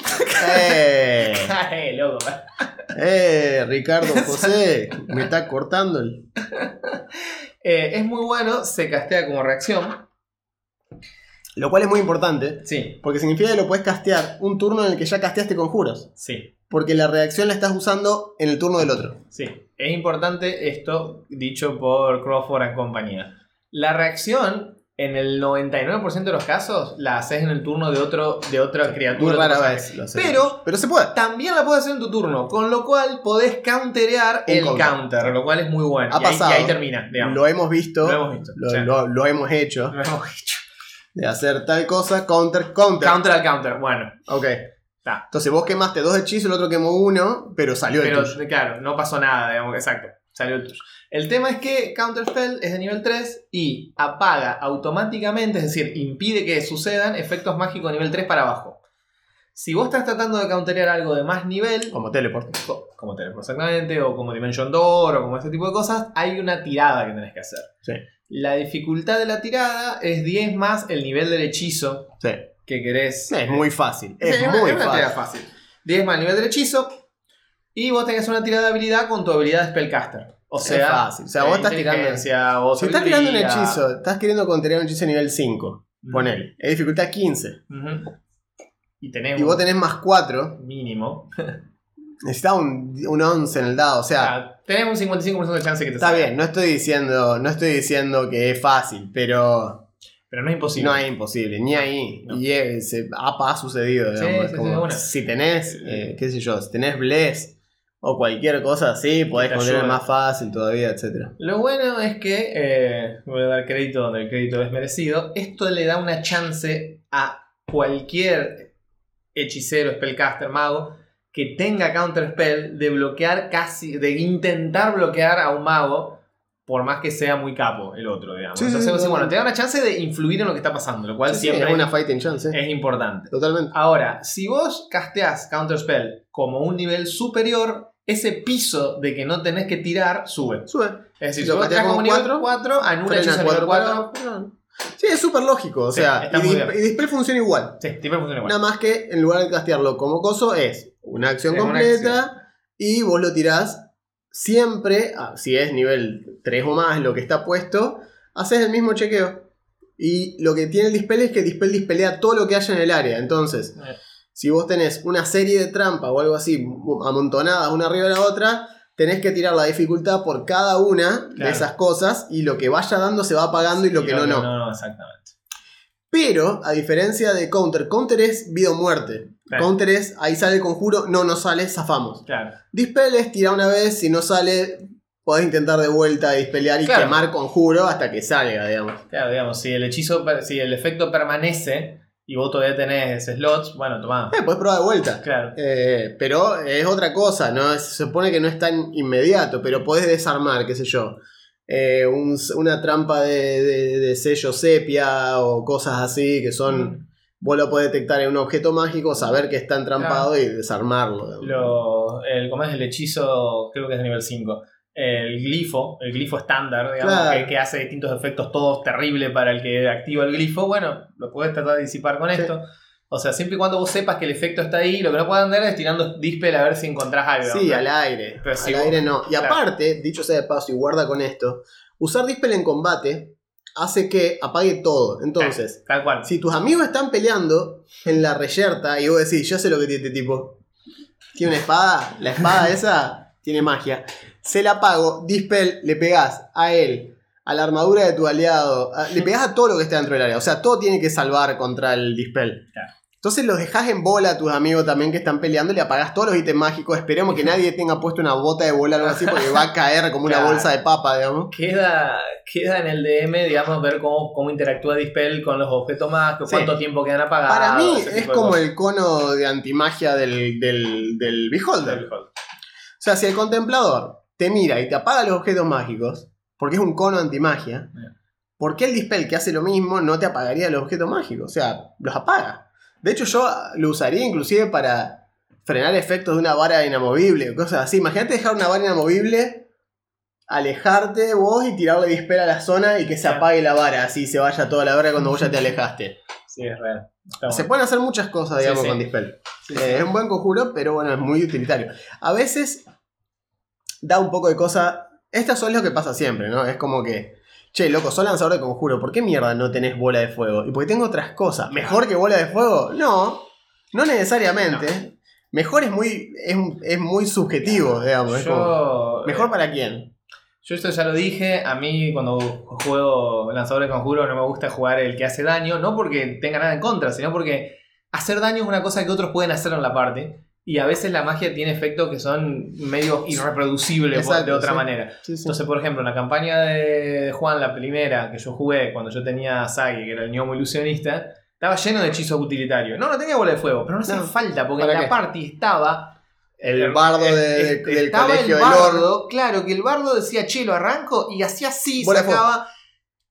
Speaker 1: Eh, (laughs)
Speaker 2: loco.
Speaker 1: eh, Ricardo (laughs) José, me está cortando el.
Speaker 2: Eh, es muy bueno, se castea como reacción.
Speaker 1: Lo cual es muy importante,
Speaker 2: Sí,
Speaker 1: porque significa que lo puedes castear un turno en el que ya casteaste conjuros.
Speaker 2: sí,
Speaker 1: Porque la reacción la estás usando en el turno del otro.
Speaker 2: sí. Es importante esto dicho por Crawford y compañía. La reacción, en el 99% de los casos, la haces en el turno de, otro, de otra criatura.
Speaker 1: Muy rara vez lo haces.
Speaker 2: Pero-
Speaker 1: Pero se puede.
Speaker 2: También la puedes hacer en tu turno, con lo cual podés counterear
Speaker 1: Un
Speaker 2: el
Speaker 1: counter.
Speaker 2: counter, lo cual es muy bueno.
Speaker 1: Ha
Speaker 2: y, ahí,
Speaker 1: pasado.
Speaker 2: y ahí termina, digamos.
Speaker 1: Lo hemos visto.
Speaker 2: Lo hemos visto.
Speaker 1: Lo,
Speaker 2: sí.
Speaker 1: lo- lo hemos hecho.
Speaker 2: Lo hemos hecho.
Speaker 1: De hacer tal cosa, counter, counter.
Speaker 2: Counter al counter, bueno.
Speaker 1: Ok. Entonces vos quemaste dos hechizos, el otro quemó uno, pero salió el
Speaker 2: Pero
Speaker 1: tuyo.
Speaker 2: claro, no pasó nada, digamos, exacto. Salió el tuyo. El tema es que Counterspell es de nivel 3 y apaga automáticamente, es decir, impide que sucedan efectos mágicos de nivel 3 para abajo. Si vos estás tratando de counterear algo de más nivel,
Speaker 1: Como teleport.
Speaker 2: co- como Teleport exactamente, o como Dimension Door, o como ese tipo de cosas, hay una tirada que tenés que hacer.
Speaker 1: Sí.
Speaker 2: La dificultad de la tirada es 10 más el nivel del hechizo
Speaker 1: Sí.
Speaker 2: que querés.
Speaker 1: Es muy fácil. Es muy
Speaker 2: una
Speaker 1: fácil.
Speaker 2: fácil. 10 más el nivel del hechizo. Y vos tenés una tirada de habilidad con tu habilidad de Spellcaster. O
Speaker 1: Es
Speaker 2: sea,
Speaker 1: fácil. O sea, vos estás tirando- Si estás tirando un hechizo, estás queriendo contener un hechizo nivel 5,
Speaker 2: Ujú.
Speaker 1: ponele. Es dificultad 15.
Speaker 2: Ujú. Y tenemos
Speaker 1: Y vos tenés más 4,
Speaker 2: mínimo. (laughs)
Speaker 1: necesitas un, un 11 en el dado. O sea,
Speaker 2: Ah, tenemos un 55% de chance que te
Speaker 1: está
Speaker 2: salga.
Speaker 1: bien, no estoy diciendo, no estoy diciendo que es fácil, pero
Speaker 2: Pero no es imposible.
Speaker 1: no es imposible, ni ahí.
Speaker 2: No.
Speaker 1: Y es- ha, ha sucedido,
Speaker 2: Sí,
Speaker 1: digamos.
Speaker 2: sí,
Speaker 1: como si tenés, eh, qué sé yo, si tenés Bless o cualquier cosa así, podés
Speaker 2: ayuda.
Speaker 1: más fácil todavía, etc.
Speaker 2: Lo bueno es que, eh, voy a dar crédito donde el crédito es merecido, esto le da una chance a cualquier hechicero, spellcaster, mago, que tenga counter spell de bloquear casi, de intentar bloquear a un mago, por más que sea muy capo el otro, digamos.
Speaker 1: Sí,
Speaker 2: Entonces,
Speaker 1: sí,
Speaker 2: sí, bueno, te da una chance de influir en lo que está pasando, lo cual
Speaker 1: Sí, sí,
Speaker 2: siempre
Speaker 1: es una fighting chance,
Speaker 2: es importante.
Speaker 1: totalmente.
Speaker 2: Ahora, si vos casteás Counterspell como un nivel superior, ese piso de que no tenés que tirar sube.
Speaker 1: Sube.
Speaker 2: Es decir,
Speaker 1: Si lo casteás
Speaker 2: como
Speaker 1: como
Speaker 2: nivel
Speaker 1: cuatro,
Speaker 2: 4, anula
Speaker 1: cuatro
Speaker 2: 4.
Speaker 1: para- Sí, es súper lógico. O
Speaker 2: Sí,
Speaker 1: sea, y,
Speaker 2: muy
Speaker 1: Dis-
Speaker 2: bien.
Speaker 1: y Dispel funciona igual.
Speaker 2: Sí, siempre funciona igual.
Speaker 1: Nada más que en lugar de castearlo como coso, es una acción
Speaker 2: Es una
Speaker 1: completa y vos lo tirás siempre, ah, si es nivel 3 o más lo que está puesto, haces el mismo chequeo. Y lo que tiene el Dispel es que Dispel dispelea todo lo que haya en el área. Entonces,
Speaker 2: Eh,
Speaker 1: si vos tenés una serie de trampas o algo así amontonadas una arriba de la otra, tenés que tirar la dificultad por cada una de esas cosas y lo que vaya dando se va apagando y lo
Speaker 2: y
Speaker 1: que no, no.
Speaker 2: No, no, exactamente.
Speaker 1: Pero, a diferencia de Counter, Counter es vida o muerte.
Speaker 2: Claro.
Speaker 1: Counter es, ahí sale el conjuro, no, no sale, zafamos.
Speaker 2: Claro.
Speaker 1: Dispel es tirar una vez, si no sale, podés intentar de vuelta dispelear y
Speaker 2: Claro.
Speaker 1: quemar conjuro hasta que salga, digamos.
Speaker 2: Claro, digamos, si el hechizo, si el efecto permanece y vos todavía tenés slots, bueno, tomá.
Speaker 1: Eh, podés probar de vuelta.
Speaker 2: Claro.
Speaker 1: Eh, pero es otra cosa, ¿no? Se supone que no es tan inmediato, pero podés desarmar, qué sé yo. eh, un- una trampa de, de- de sello sepia o cosas así que son. Vos lo podés detectar en un objeto mágico, saber que está entrampado y desarmarlo.
Speaker 2: Lo, el, como es el hechizo, creo que es de nivel 5. El glifo, el glifo estándar, digamos,
Speaker 1: Claro.
Speaker 2: que, que hace distintos efectos todos terribles para el que activa el glifo. Bueno, lo puedes tratar de disipar con
Speaker 1: Sí.
Speaker 2: esto. O sea, siempre y cuando vos sepas que el efecto está ahí, lo que no puedes andar es tirando dispel a ver si encontrás algo.
Speaker 1: Sí,
Speaker 2: ¿no?
Speaker 1: al aire.
Speaker 2: Pero
Speaker 1: al
Speaker 2: si vos-
Speaker 1: aire no. Y
Speaker 2: Claro.
Speaker 1: aparte, dicho sea de paso y guarda con esto, usar Dispel en combate hace que apague todo. Entonces,
Speaker 2: Tal cual.
Speaker 1: si tus amigos están peleando en la reyerta y vos decís, yo sé lo que tiene este tipo. Tiene una espada, la espada esa tiene magia. Se la apago, Dispel, le pegás a él, a la armadura de tu aliado, a- le pegás a todo lo que esté dentro del área. O sea, todo tiene que salvar contra el Dispel.
Speaker 2: Claro.
Speaker 1: Entonces los dejás en bola a tus amigos también que están peleando, le apagás todos los ítems mágicos. Esperemos que nadie tenga puesto una bota de bola o algo así porque va a caer como una bolsa de papa, digamos.
Speaker 2: Queda, queda en el DM, digamos, ver cómo, cómo interactúa Dispel con los objetos mágicos,
Speaker 1: Sí.
Speaker 2: cuánto tiempo quedan apagados.
Speaker 1: Para mí es como el cono de antimagia del, del, del Beholder.
Speaker 2: Del.
Speaker 1: O sea, si el contemplador te mira y te apaga los objetos mágicos, porque es un cono antimagia. ¿por qué el Dispel que hace lo mismo no te apagaría los objetos mágicos? O sea, los apaga. De hecho, yo lo usaría inclusive para frenar efectos de una vara inamovible, cosas así. Imagínate dejar una vara inamovible, alejarte vos y tirarle Dispel a la zona y que se apague la vara, así se vaya toda la vara cuando vos ya te (laughs) alejaste.
Speaker 2: Sí, es real.
Speaker 1: Se pueden hacer muchas cosas, digamos,
Speaker 2: sí.
Speaker 1: con Dispel.
Speaker 2: Sí,
Speaker 1: Eh, es un buen conjuro, pero bueno, es muy utilitario. A veces da un poco de cosa. Estas son lo que pasa siempre, ¿no? Es como que, che, loco, sos lanzador de conjuro, ¿por qué mierda no tenés bola de fuego? Y porque tengo otras cosas. ¿Mejor que bola de fuego? No, no necesariamente. Mejor es muy, es, es muy subjetivo, digamos. es como,
Speaker 2: Yo,
Speaker 1: ¿Mejor
Speaker 2: eh,
Speaker 1: para quién?
Speaker 2: Yo esto ya lo dije, a mí cuando juego lanzador de conjuro no me gusta jugar el que hace daño, no porque tenga nada en contra, sino porque hacer daño es una cosa que otros pueden hacer en la parte y a veces la magia tiene efectos que son medio irreproducibles
Speaker 1: Exacto,
Speaker 2: de otra
Speaker 1: sí.
Speaker 2: manera.
Speaker 1: Sí, sí.
Speaker 2: Entonces, por ejemplo, en la campaña de Juan, la primera que yo jugué cuando yo tenía a Sagi, que era el gnomo ilusionista, estaba lleno de hechizos utilitarios. No, no tenía bola de fuego, pero no hacía
Speaker 1: No.
Speaker 2: falta porque en
Speaker 1: ¿Para
Speaker 2: la
Speaker 1: qué?
Speaker 2: party estaba
Speaker 1: el bardo de-
Speaker 2: eh,
Speaker 1: del
Speaker 2: estaba
Speaker 1: colegio
Speaker 2: el bardo, claro, que el bardo decía, che, lo arranco, y hacía así, sacaba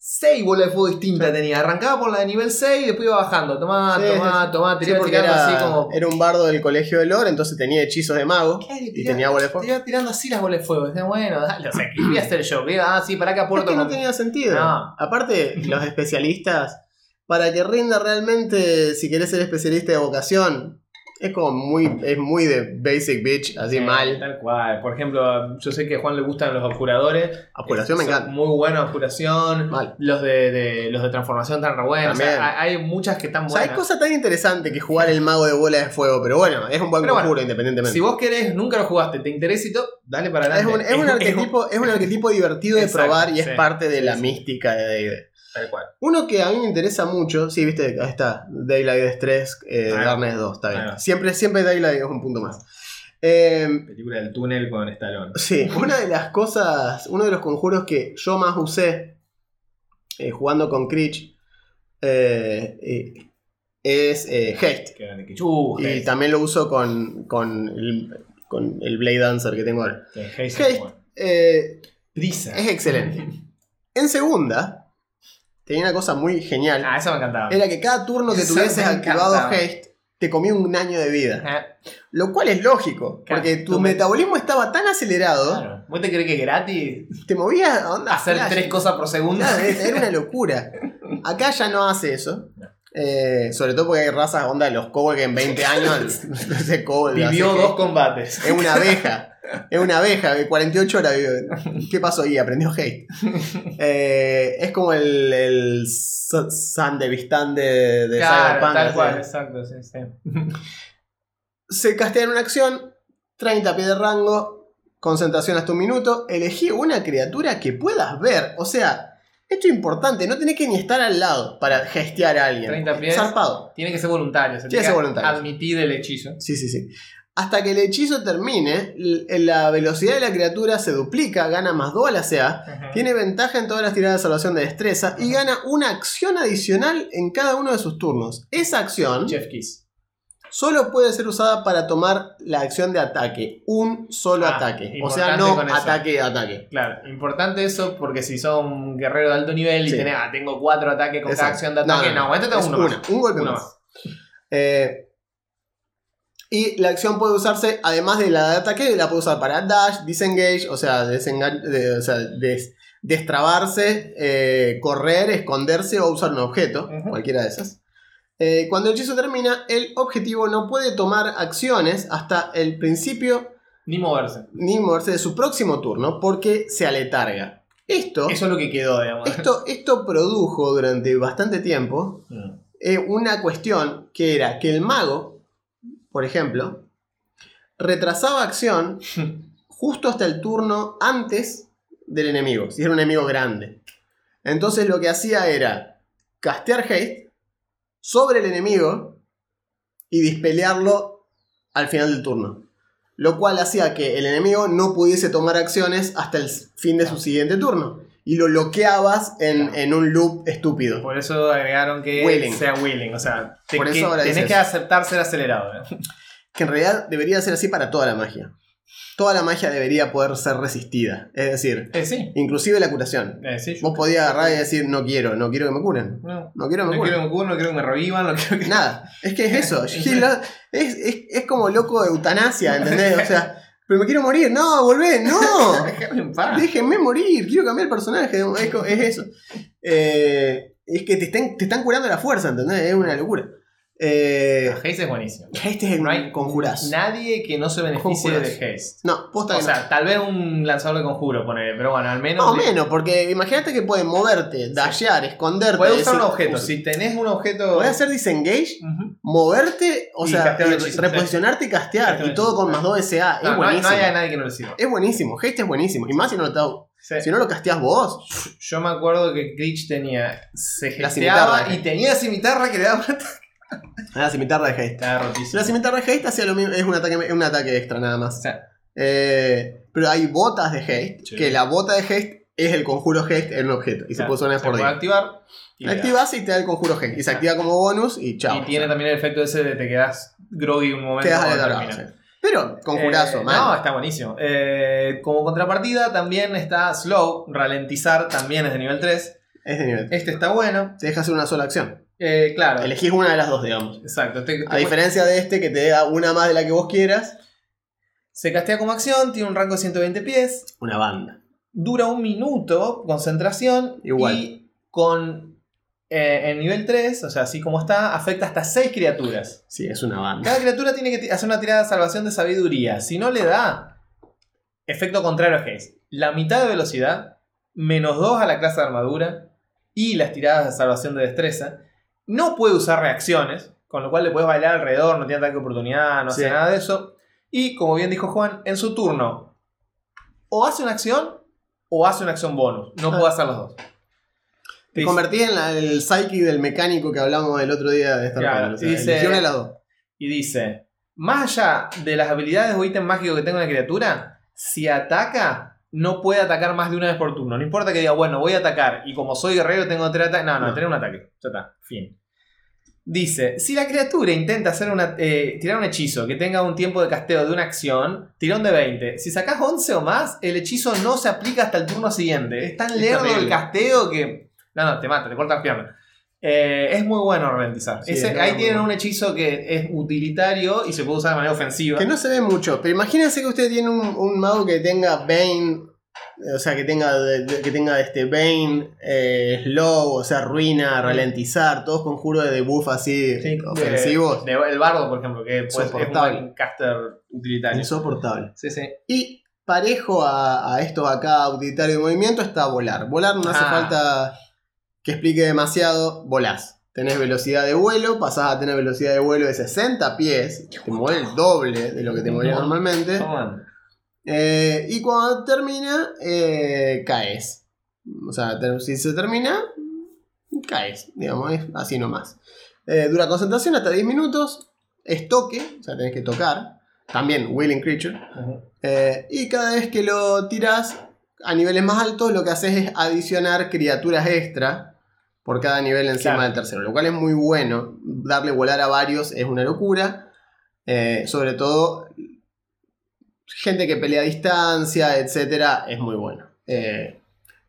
Speaker 2: seis bolas de fuego distintas tenía. Arrancaba por la de nivel 6 y después iba bajando. Tomá,
Speaker 1: Sí,
Speaker 2: tomá, tomá,
Speaker 1: Sí, porque era,
Speaker 2: así como.
Speaker 1: era un bardo del colegio de Lore, entonces tenía hechizos de mago.
Speaker 2: Claro,
Speaker 1: y
Speaker 2: tiraba-
Speaker 1: tenía bola de fuego.
Speaker 2: tiraba tirando así las bolas de fuego. Decía, bueno, dale, o sea, ¿qué voy a hacer yo? Ah, sí, para que
Speaker 1: Es
Speaker 2: aporto.
Speaker 1: que no tenía sentido.
Speaker 2: No.
Speaker 1: Aparte, los especialistas, para que rinda realmente, si querés ser especialista de vocación, es como muy, es muy de basic bitch, así
Speaker 2: Eh,
Speaker 1: mal.
Speaker 2: Tal cual. Por ejemplo, yo sé que a Juan le gustan los objuradores.
Speaker 1: Apuración me
Speaker 2: Son
Speaker 1: encanta.
Speaker 2: Muy buenos objuración.
Speaker 1: Mal.
Speaker 2: Los de, de- los de transformación tan re buenos. O sea, hay muchas que están
Speaker 1: O sea, hay
Speaker 2: buenas.
Speaker 1: cosas tan interesantes que jugar el mago de bola de fuego, pero bueno, es un buen
Speaker 2: Pero
Speaker 1: conjuro
Speaker 2: bueno,
Speaker 1: independientemente.
Speaker 2: Si vos querés, nunca lo jugaste, te interesa y todo, dale para
Speaker 1: es,
Speaker 2: adelante.
Speaker 1: un, (laughs) es, un arquetipo, es un arquetipo divertido de
Speaker 2: Exacto,
Speaker 1: probar y es parte de
Speaker 2: Sí,
Speaker 1: la
Speaker 2: sí.
Speaker 1: mística de D&D.
Speaker 2: Tal cual.
Speaker 1: Uno que a mí me interesa mucho, sí, viste, ahí está, Daylight es 3, eh,
Speaker 2: Ah,
Speaker 1: Darkness 2, está bien. Siempre, siempre Daylight es un punto más. Eh,
Speaker 2: Película del túnel con Stallone.
Speaker 1: Sí, una de las cosas, uno de los conjuros que yo más usé eh, jugando con Critch eh, es eh, Haste.
Speaker 2: De uh,
Speaker 1: Y también lo uso con, con, el, con el Blade Dancer que tengo ahora.
Speaker 2: Es
Speaker 1: Haste
Speaker 2: bueno. Prisa.
Speaker 1: es excelente. En segunda, tenía una cosa muy genial.
Speaker 2: Ah, eso me encantaba.
Speaker 1: Era que cada turno que
Speaker 2: Eso
Speaker 1: tuvieses activado. Haste te comía un año de vida. Lo cual es lógico,
Speaker 2: Claro,
Speaker 1: porque tu
Speaker 2: me-
Speaker 1: metabolismo estaba tan acelerado,
Speaker 2: claro. ¿Vos te crees que es gratis
Speaker 1: te movías a onda
Speaker 2: hacer
Speaker 1: flash.
Speaker 2: tres cosas por segundo?
Speaker 1: Claro, era era una (laughs) locura. Acá ya no hace eso.
Speaker 2: No.
Speaker 1: Eh, sobre todo porque hay razas, onda, los kobolds que en 20 años (laughs) ese kobold
Speaker 2: Vivió dos combates.
Speaker 1: Es una abeja. (laughs) Es una abeja, de 48 horas vive. ¿Qué pasó ahí? Aprendió hate. (laughs) Eh, es como el, el Sa- San de de,
Speaker 2: Claro,
Speaker 1: Cyberpunk.
Speaker 2: tal cual, exacto, sí, sí.
Speaker 1: Se castea en una acción, 30 pies de rango, concentración hasta un minuto. Elegí una criatura que puedas ver. O sea, esto es importante, no tenés que ni estar al lado para gestear a alguien.
Speaker 2: 30 pies.
Speaker 1: Zarpado.
Speaker 2: Tiene que ser voluntario. Se
Speaker 1: Tiene que ser voluntario.
Speaker 2: Admitir el hechizo.
Speaker 1: Sí, sí, sí. Hasta que el hechizo termine, la velocidad de la criatura se duplica, gana más 2 a la CA, tiene ventaja en todas las tiradas de salvación de destreza y gana una acción adicional en cada uno de sus turnos. Esa acción
Speaker 2: Chef Kiss.
Speaker 1: Solo puede ser usada para tomar la acción de ataque, un solo
Speaker 2: Ah,
Speaker 1: ataque. O sea, no ataque, ataque.
Speaker 2: Claro, importante eso porque si sos un guerrero de alto nivel y tenés, ah, tengo cuatro ataques con cada acción de ataque, no, tengo
Speaker 1: es
Speaker 2: uno
Speaker 1: una,
Speaker 2: más.
Speaker 1: un golpe
Speaker 2: Uno
Speaker 1: más. Eh, y la acción puede usarse, además de la de ataque, la puede usar para dash, disengage, o sea, de- o sea, des- destrabarse, eh, correr, esconderse o usar un objeto, cualquiera de esas. Eh, cuando el hechizo termina, el objetivo no puede tomar acciones hasta el principio
Speaker 2: Ni moverse.
Speaker 1: ni moverse de su próximo turno porque se aletarga. Esto,
Speaker 2: Eso es lo que quedó, digamos.
Speaker 1: esto, esto produjo durante bastante tiempo
Speaker 2: Mm.
Speaker 1: eh, una cuestión que era que el mago, por ejemplo, retrasaba acción (laughs) justo hasta el turno antes del enemigo, si era un enemigo grande. Entonces lo que hacía era castear haste sobre el enemigo y dispelearlo al final del turno. Lo cual hacía que el enemigo no pudiese tomar acciones hasta el fin de su siguiente turno. Y lo bloqueabas en, en un loop estúpido.
Speaker 2: Por eso agregaron que
Speaker 1: Willing.
Speaker 2: sea willing. O sea, te-
Speaker 1: Por eso
Speaker 2: que
Speaker 1: ahora
Speaker 2: tenés
Speaker 1: dices-
Speaker 2: que aceptar ser acelerado. ¿eh?
Speaker 1: que en realidad debería ser así para toda la magia. Toda la magia debería poder ser resistida. Es decir,
Speaker 2: Eh, sí.
Speaker 1: inclusive la curación.
Speaker 2: Eh, sí,
Speaker 1: Vos podías agarrar y decir, no quiero, no quiero que me curen.
Speaker 2: No,
Speaker 1: No quiero que
Speaker 2: no
Speaker 1: me
Speaker 2: quiero
Speaker 1: curen.
Speaker 2: que me cubran, no quiero que me revivan, no quiero que.
Speaker 1: Nada, es que es (laughs) eso. Es, es, es como loco de eutanasia, ¿entendés? O sea, pero me quiero morir. No, volvé, no. (laughs)
Speaker 2: Déjame en paz.
Speaker 1: Déjenme morir, quiero cambiar el personaje. Es eso. Eh, es que te están, te están curando la fuerza, ¿entendés? Es una locura. Eh,
Speaker 2: Haste es buenísimo.
Speaker 1: este es
Speaker 2: No hay
Speaker 1: un conjurazo.
Speaker 2: nadie que no se beneficie
Speaker 1: Conjuras.
Speaker 2: de Haste.
Speaker 1: No, posta
Speaker 2: O
Speaker 1: no.
Speaker 2: sea, tal vez un lanzador de conjuro, ponele, pero bueno, al menos.
Speaker 1: Más o menos, porque imagínate que puedes moverte, dashear, esconderte.
Speaker 2: Puedes usar un objeto. Si tenés un objeto.
Speaker 1: Podés hacer disengage, moverte, o
Speaker 2: Y
Speaker 1: sea,
Speaker 2: un
Speaker 1: y reposicionarte y castear.
Speaker 2: Un
Speaker 1: Y todo con más 2 SA.
Speaker 2: No,
Speaker 1: Es
Speaker 2: no hay,
Speaker 1: buenísimo.
Speaker 2: no hay a nadie que no le sirva.
Speaker 1: Es buenísimo. Haste es buenísimo. Y más si no lo,
Speaker 2: Sí.
Speaker 1: si no lo casteás vos.
Speaker 2: Yo me acuerdo que Glitch tenía. Se gesteaba y tenía cimitarra que le daba.
Speaker 1: La cimitarra de Haste.
Speaker 2: Rotísimo.
Speaker 1: La cimitarra de Haste hacía lo mismo. Es un ataque, es un ataque extra nada más. Eh, pero hay botas de Haste.
Speaker 2: Sí.
Speaker 1: Que la bota de Haste es el conjuro Haste en un objeto. Y se puede usar una vez
Speaker 2: se
Speaker 1: por día.
Speaker 2: activar. y.
Speaker 1: Activas y te da el conjuro Haste. Y se activa como bonus y chao.
Speaker 2: Y tiene también el efecto ese de te quedas groggy un momento.
Speaker 1: Quedas aletargado, sí. Pero conjurazo,
Speaker 2: Eh. No, está buenísimo. Eh, como contrapartida también está Slow, ralentizar, también es de nivel 3.
Speaker 1: Es de nivel.
Speaker 2: Este está bueno.
Speaker 1: Te deja hacer una sola acción.
Speaker 2: Eh, claro.
Speaker 1: Elegís una de las dos, digamos.
Speaker 2: Exacto. te- te-
Speaker 1: A diferencia de este que te da una más de la que vos quieras,
Speaker 2: se castea como acción, tiene un rango de 120 pies,
Speaker 1: una banda.
Speaker 2: dura un minuto, concentración.
Speaker 1: Igual.
Speaker 2: Y con eh, en nivel 3, o sea, así como está, afecta hasta 6 criaturas.
Speaker 1: Sí, es una banda.
Speaker 2: Cada criatura tiene que hacer una tirada de salvación de sabiduría. Si no le da, efecto contrario a Haze. La mitad de velocidad, menos 2 a la clase de armadura y las tiradas de salvación de destreza. No puede usar reacciones, con lo cual le puedes bailar alrededor, no tiene ataque de oportunidad, no
Speaker 1: Sí.
Speaker 2: hace nada de eso. Y como bien dijo Juan, en su turno, o hace una acción o hace una acción bonus. No
Speaker 1: Ah.
Speaker 2: puede hacer los dos.
Speaker 1: Te
Speaker 2: Dice-
Speaker 1: convertí en la- el psychic del mecánico que hablamos el otro día de Star
Speaker 2: Claro,
Speaker 1: Wars. O sea,
Speaker 2: dice-
Speaker 1: elegí una de las dos.
Speaker 2: Y dice, más allá de las habilidades o ítem mágico que tenga una criatura, si ataca, no puede atacar más de una vez por turno. No importa que diga, bueno, voy a atacar y como soy guerrero tengo tres ataques. No, no,
Speaker 1: No.
Speaker 2: tener un ataque. Ya está, fin. Dice, si la criatura intenta hacer una, eh, tirar un hechizo que tenga un tiempo de casteo de una acción, tirón de 20. Si sacás 11 o más, el hechizo no se aplica hasta el turno siguiente. Es tan lerdo el casteo que... No, no, te mata, te corta las piernas. Eh, es muy bueno ralentizar.
Speaker 1: Sí,
Speaker 2: Ese-
Speaker 1: es
Speaker 2: ahí tienen un hechizo que es utilitario y se puede usar de manera ofensiva.
Speaker 1: Que no se ve mucho, pero imagínense que usted tiene un, un mago que tenga Bane, o sea, que tenga, que tenga este Bane, eh, Slow, o sea, Ruina, Ralentizar, todos conjuros de debuff así
Speaker 2: Sí,
Speaker 1: ofensivos.
Speaker 2: de- de- el bardo, por ejemplo, que pues, es un caster utilitario.
Speaker 1: Insoportable.
Speaker 2: Sí, sí.
Speaker 1: Y parejo a, a estos acá, utilitario de movimiento, está volar. Volar no hace
Speaker 2: Ah.
Speaker 1: falta que explique demasiado, volás. Tenés velocidad de vuelo, pasás a tener velocidad de vuelo de 60 pies, te mueve el doble de lo que te normalmente. Eh, y cuando termina, eh, caes. O sea, si se termina, caes, digamos, es así nomás. Eh, dura concentración hasta 10 minutos, es toque, o sea, tenés que tocar. También Willing Creature. Eh, y cada vez que lo tiras a niveles más altos, lo que haces es adicionar criaturas extra por cada nivel encima
Speaker 2: Claro.
Speaker 1: del tercero, lo cual es muy bueno. Darle volar a varios es una locura. Eh, sobre todo, gente que pelea a distancia, etcétera, es muy bueno. Eh,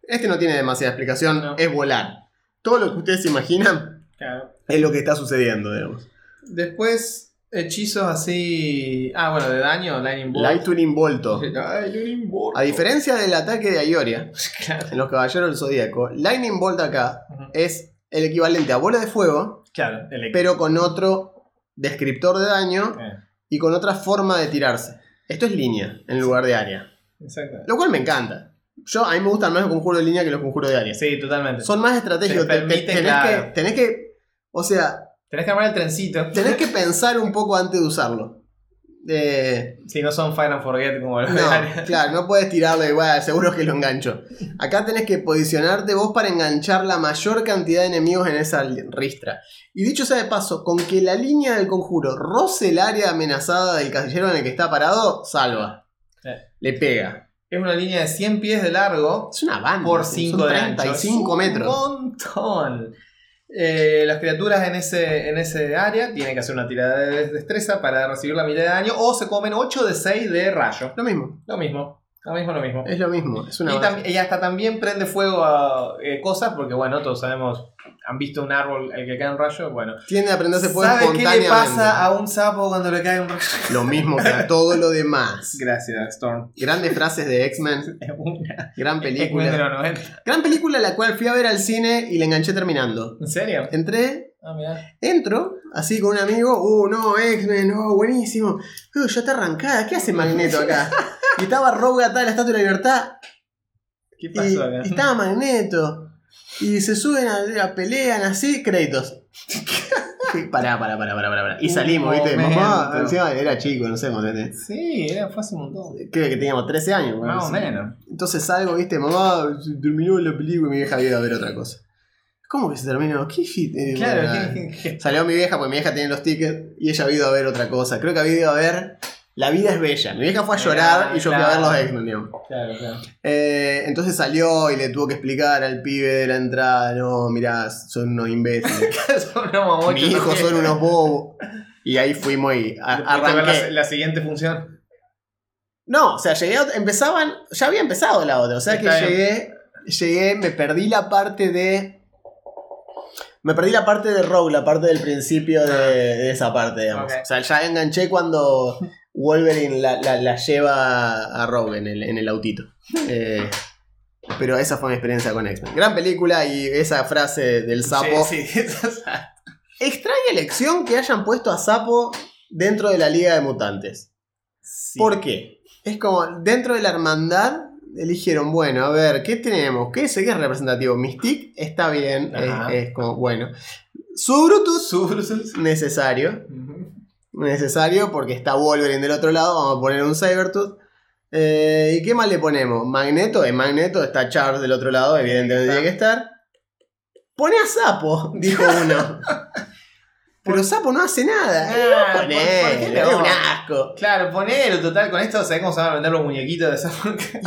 Speaker 1: este no tiene demasiada explicación,
Speaker 2: No.
Speaker 1: es volar. Todo lo que ustedes se imaginan
Speaker 2: Claro.
Speaker 1: es lo que está sucediendo, digamos.
Speaker 2: Después, hechizos así. Ah, bueno, de daño, Lightning Bolt.
Speaker 1: Lightning Bolto. (laughs)
Speaker 2: Lightning Bolt.
Speaker 1: A diferencia del ataque de Ayoria, (laughs)
Speaker 2: Claro.
Speaker 1: en los Caballeros del Zodíaco, Lightning Bolt acá es el equivalente a bola de fuego,
Speaker 2: Claro, el
Speaker 1: pero con otro descriptor de daño
Speaker 2: Eh,
Speaker 1: y con otra forma de tirarse. Esto es línea en lugar de área.
Speaker 2: Exacto.
Speaker 1: Lo cual me encanta. Yo, a mí me gustan más los conjuros de línea que los conjuros de área.
Speaker 2: Sí, totalmente.
Speaker 1: Son más estratégicos.
Speaker 2: Te
Speaker 1: te- te-
Speaker 2: permite,
Speaker 1: tenés,
Speaker 2: claro.
Speaker 1: que, tenés que. O sea,
Speaker 2: Tenés que armar el trencito.
Speaker 1: tenés que pensar un poco antes de usarlo. Eh,
Speaker 2: Si no son Fire and Forget como los de
Speaker 1: no, (laughs) claro, no puedes tirarle igual, seguro que lo engancho. Acá tenés que posicionarte vos para enganchar la mayor cantidad de enemigos en esa ristra. Y dicho sea de paso, con que la línea del conjuro roce el área amenazada del casillero en el que está parado, salva. Le pega.
Speaker 2: Es una línea de 100 pies de largo
Speaker 1: Es una banda.
Speaker 2: por
Speaker 1: son
Speaker 2: 5 de ancho.
Speaker 1: 35
Speaker 2: Es
Speaker 1: metros.
Speaker 2: Un montón. Eh, las criaturas en ese, en ese área tienen que hacer una tirada de destreza para recibir la mitad de daño o se comen 8 de 6 de rayo.
Speaker 1: Lo mismo.
Speaker 2: Lo mismo. Lo mismo, lo mismo.
Speaker 1: Es lo mismo. Es una
Speaker 2: Y, tam- y hasta también prende fuego a eh, cosas, porque bueno, todos sabemos, han visto un árbol el que cae un rayo, bueno.
Speaker 1: Tiende a prenderse fuego
Speaker 2: ¿Sabes qué le pasa a un sapo cuando le cae un rayo?
Speaker 1: Lo mismo que a todo lo demás. (laughs)
Speaker 2: Gracias, Storm.
Speaker 1: Grandes frases de X-Men. (laughs)
Speaker 2: Es una
Speaker 1: Gran
Speaker 2: X-Men de
Speaker 1: película.
Speaker 2: los 90.
Speaker 1: Gran película la cual fui a ver al cine y la enganché terminando.
Speaker 2: ¿En serio?
Speaker 1: Entré,
Speaker 2: Ah, mirá.
Speaker 1: entro, así con un amigo. Uh, no, X-Men, no, buenísimo. Uh, ya está arrancada. ¿Qué hace Magneto acá? Y estaba Rogue atada la Estatua de la Libertad.
Speaker 2: ¿Qué
Speaker 1: Y,
Speaker 2: pasó acá?
Speaker 1: y estaba Magneto. Y se suben a, a pelean así, créditos. (laughs) Pará, pará, pará, pará, pará. Y salimos, ¿viste?
Speaker 2: momento.
Speaker 1: Mamá, encima era chico, no sé, se-
Speaker 2: Sí, era, fue hace un montón.
Speaker 1: creo que teníamos 13 años.
Speaker 2: Más o menos.
Speaker 1: Entonces salgo, ¿viste? Mamá, terminó la película y mi vieja había ido a ver otra cosa. ¿Cómo que se terminó? ¿Qué? Eh,
Speaker 2: Claro,
Speaker 1: bueno,
Speaker 2: ¿qué- qué- qué?
Speaker 1: Salió mi vieja, porque mi vieja tenía los tickets y ella había ido a ver otra cosa. Creo que había ido a ver La vida es bella. Mi vieja fue a llorar y yo fui a ver los X-Men, digamos.
Speaker 2: Claro, claro.
Speaker 1: Eh, entonces salió y le tuvo que explicar al pibe de la entrada, no, mirá, son unos imbéciles. (laughs)
Speaker 2: Son unos
Speaker 1: hijos
Speaker 2: ¿no?
Speaker 1: son unos bobos. Y ahí fuimos y a-
Speaker 2: ver. La, la siguiente función.
Speaker 1: No, o sea, llegué, a- empezaban, ya había empezado la otra, o sea que
Speaker 2: bien.
Speaker 1: llegué, llegué, me perdí la parte de... Me perdí la parte de Rogue, la parte del principio de, de esa parte, digamos. O sea, ya enganché cuando Wolverine la, la- la lleva a Rogue en el, en el autito. Eh, pero esa fue mi experiencia con X-Men. Gran película y esa frase del sapo.
Speaker 2: Sí, sí. (laughs)
Speaker 1: Extraña elección que hayan puesto a Sapo dentro de la Liga de Mutantes.
Speaker 2: Sí.
Speaker 1: ¿Por qué? Es como dentro de la hermandad eligieron, bueno, a ver, ¿qué tenemos? ¿Qué es, qué es representativo? Mystique está bien, es, es como, bueno. Subrutus, necesario. Necesario porque está Wolverine del otro lado, vamos a poner un Sabertooth. Eh, ¿Y qué más le ponemos? Magneto, en Magneto está Charles del otro lado, evidentemente tiene que estar. Pone a Sapo, dijo uno. (laughs) Pero Sapo no hace nada.
Speaker 2: Ah, ¿por-
Speaker 1: Poné,
Speaker 2: por qué
Speaker 1: es
Speaker 2: no?
Speaker 1: un asco.
Speaker 2: Claro, ponelo, total, con esto, ¿sabes cómo se van a vender los muñequitos de esa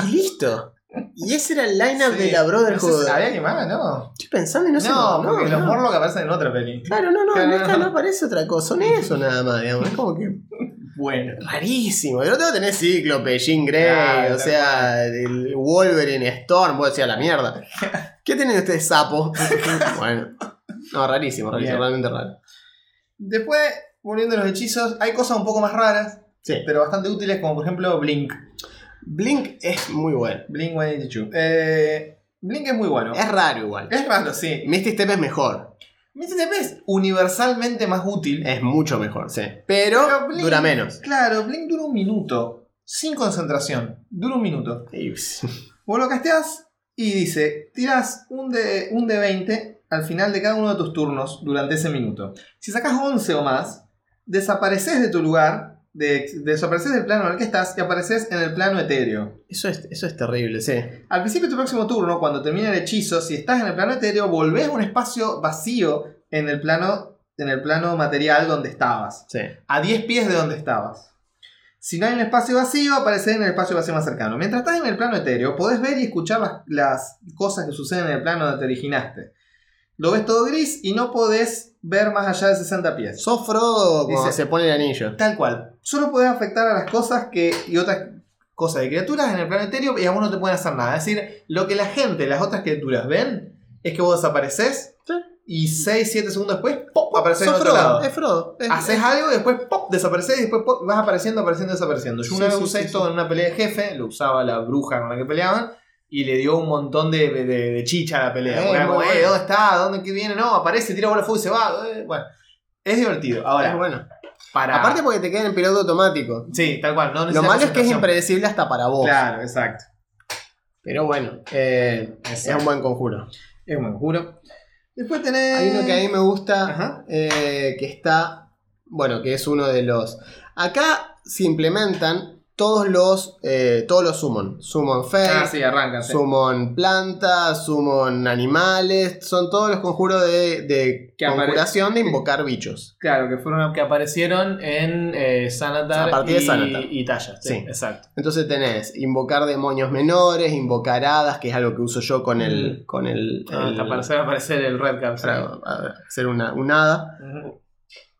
Speaker 1: Y listo. Y ese era el line-up
Speaker 2: Sí.
Speaker 1: de la Brotherhood.
Speaker 2: No ¿Había más? No.
Speaker 1: Estoy pensando y no sé.
Speaker 2: No, porque los
Speaker 1: no.
Speaker 2: Morlocks aparecen en otra peli.
Speaker 1: Claro, no, no,
Speaker 2: Claro,
Speaker 1: en esta
Speaker 2: no.
Speaker 1: no aparece otra cosa. Son (laughs) eso nada más, digamos. Es como que.
Speaker 2: Bueno.
Speaker 1: Rarísimo. Otro lado tenés Cíclope, Jean Grey,
Speaker 2: Claro,
Speaker 1: o sea, el Wolverine, Storm, vos decías la mierda. ¿Qué tienen ustedes, sapo? (laughs) bueno. No, rarísimo, rarísimo,
Speaker 2: Bien.
Speaker 1: realmente raro.
Speaker 2: Después, volviendo a los hechizos, hay cosas un poco más raras,
Speaker 1: Sí.
Speaker 2: pero bastante útiles, como por ejemplo Blink.
Speaker 1: Blink es muy bueno.
Speaker 2: Blink 182. Eh, Blink es muy bueno.
Speaker 1: Es raro igual.
Speaker 2: Es raro, sí.
Speaker 1: Misty Step es mejor.
Speaker 2: MTTP es universalmente más útil.
Speaker 1: Es mucho mejor, sí. Pero,
Speaker 2: Pero Blink-
Speaker 1: dura menos.
Speaker 2: Claro, Blink dura un minuto. Sin concentración. Dura un minuto. (laughs) Vos lo casteás y dice, tiras un de, un de 20 al final de cada uno de tus turnos durante ese minuto. Si sacas 11 o más, desapareces de tu lugar, de, desapareces del plano en el que estás y apareces en el plano etéreo.
Speaker 1: Eso es, eso es terrible, sí.
Speaker 2: Al principio de tu próximo turno, cuando termine el hechizo, si estás en el plano etéreo, volvés a un espacio vacío en el plano, en el plano material donde estabas.
Speaker 1: Sí.
Speaker 2: A 10 pies de donde estabas. Si no hay un espacio vacío, aparecer en el espacio vacío más cercano. Mientras estás en el plano etéreo, podés ver y escuchar las, las cosas que suceden en el plano donde te originaste. Lo ves todo gris y no podés ver más allá de 60 pies.
Speaker 1: Sos Frodo cuando
Speaker 2: Dice-
Speaker 1: se pone el anillo.
Speaker 2: Tal cual. Solo podés afectar a las cosas que, y otras cosas de criaturas en el plano etéreo y a vos no te pueden hacer nada. Es decir, lo que la gente, las otras criaturas ven es que vos desapareces
Speaker 1: Sí.
Speaker 2: y 6, 7 segundos después, ¡pop! apareces en otro
Speaker 1: Frodo,
Speaker 2: lado.
Speaker 1: es Frodo. Es-
Speaker 2: Haces
Speaker 1: es-
Speaker 2: algo y después ¡pop! desapareces y después ¡pop! vas apareciendo, apareciendo, desapareciendo. Yo una
Speaker 1: Sí,
Speaker 2: vez
Speaker 1: sí,
Speaker 2: usé esto en una pelea de jefe, lo usaba la bruja con la que peleaban y le dio un montón de, de- chicha a la pelea.
Speaker 1: Eh,
Speaker 2: como,
Speaker 1: bueno.
Speaker 2: "Eh, ¿dónde está? ¿Dónde que viene? No, aparece, tira bola de fuego y se va. Eh, Bueno, es divertido. Ahora,
Speaker 1: es bueno.
Speaker 2: para.
Speaker 1: Aparte porque te queda en piloto automático.
Speaker 2: Sí, tal cual. No
Speaker 1: Lo malo es que es impredecible hasta para vos.
Speaker 2: Claro, exacto.
Speaker 1: Pero bueno, eh, es un buen conjuro.
Speaker 2: Es un juro. Después tenés.
Speaker 1: Hay uno que a mí me gusta, eh, que está, bueno, que es uno de los... Acá se implementan todos los, eh, todos los summon. Summon Fey,
Speaker 2: Ah, sí, arrancan. sí.
Speaker 1: summon plantas, summon animales. Son todos los conjuros de, de
Speaker 2: Que
Speaker 1: conjuración de invocar bichos.
Speaker 2: Claro, que fueron que aparecieron en eh, Sanatar
Speaker 1: A partir de
Speaker 2: y,
Speaker 1: Sanatar.
Speaker 2: y Talla. Sí,
Speaker 1: Sí.
Speaker 2: exacto.
Speaker 1: Entonces tenés invocar demonios menores, invocar hadas, que es algo que uso yo con el. Con el,
Speaker 2: Ah,
Speaker 1: el-
Speaker 2: hasta aparecer, aparecer el Red Cap. sí.
Speaker 1: para hacer una, un hada.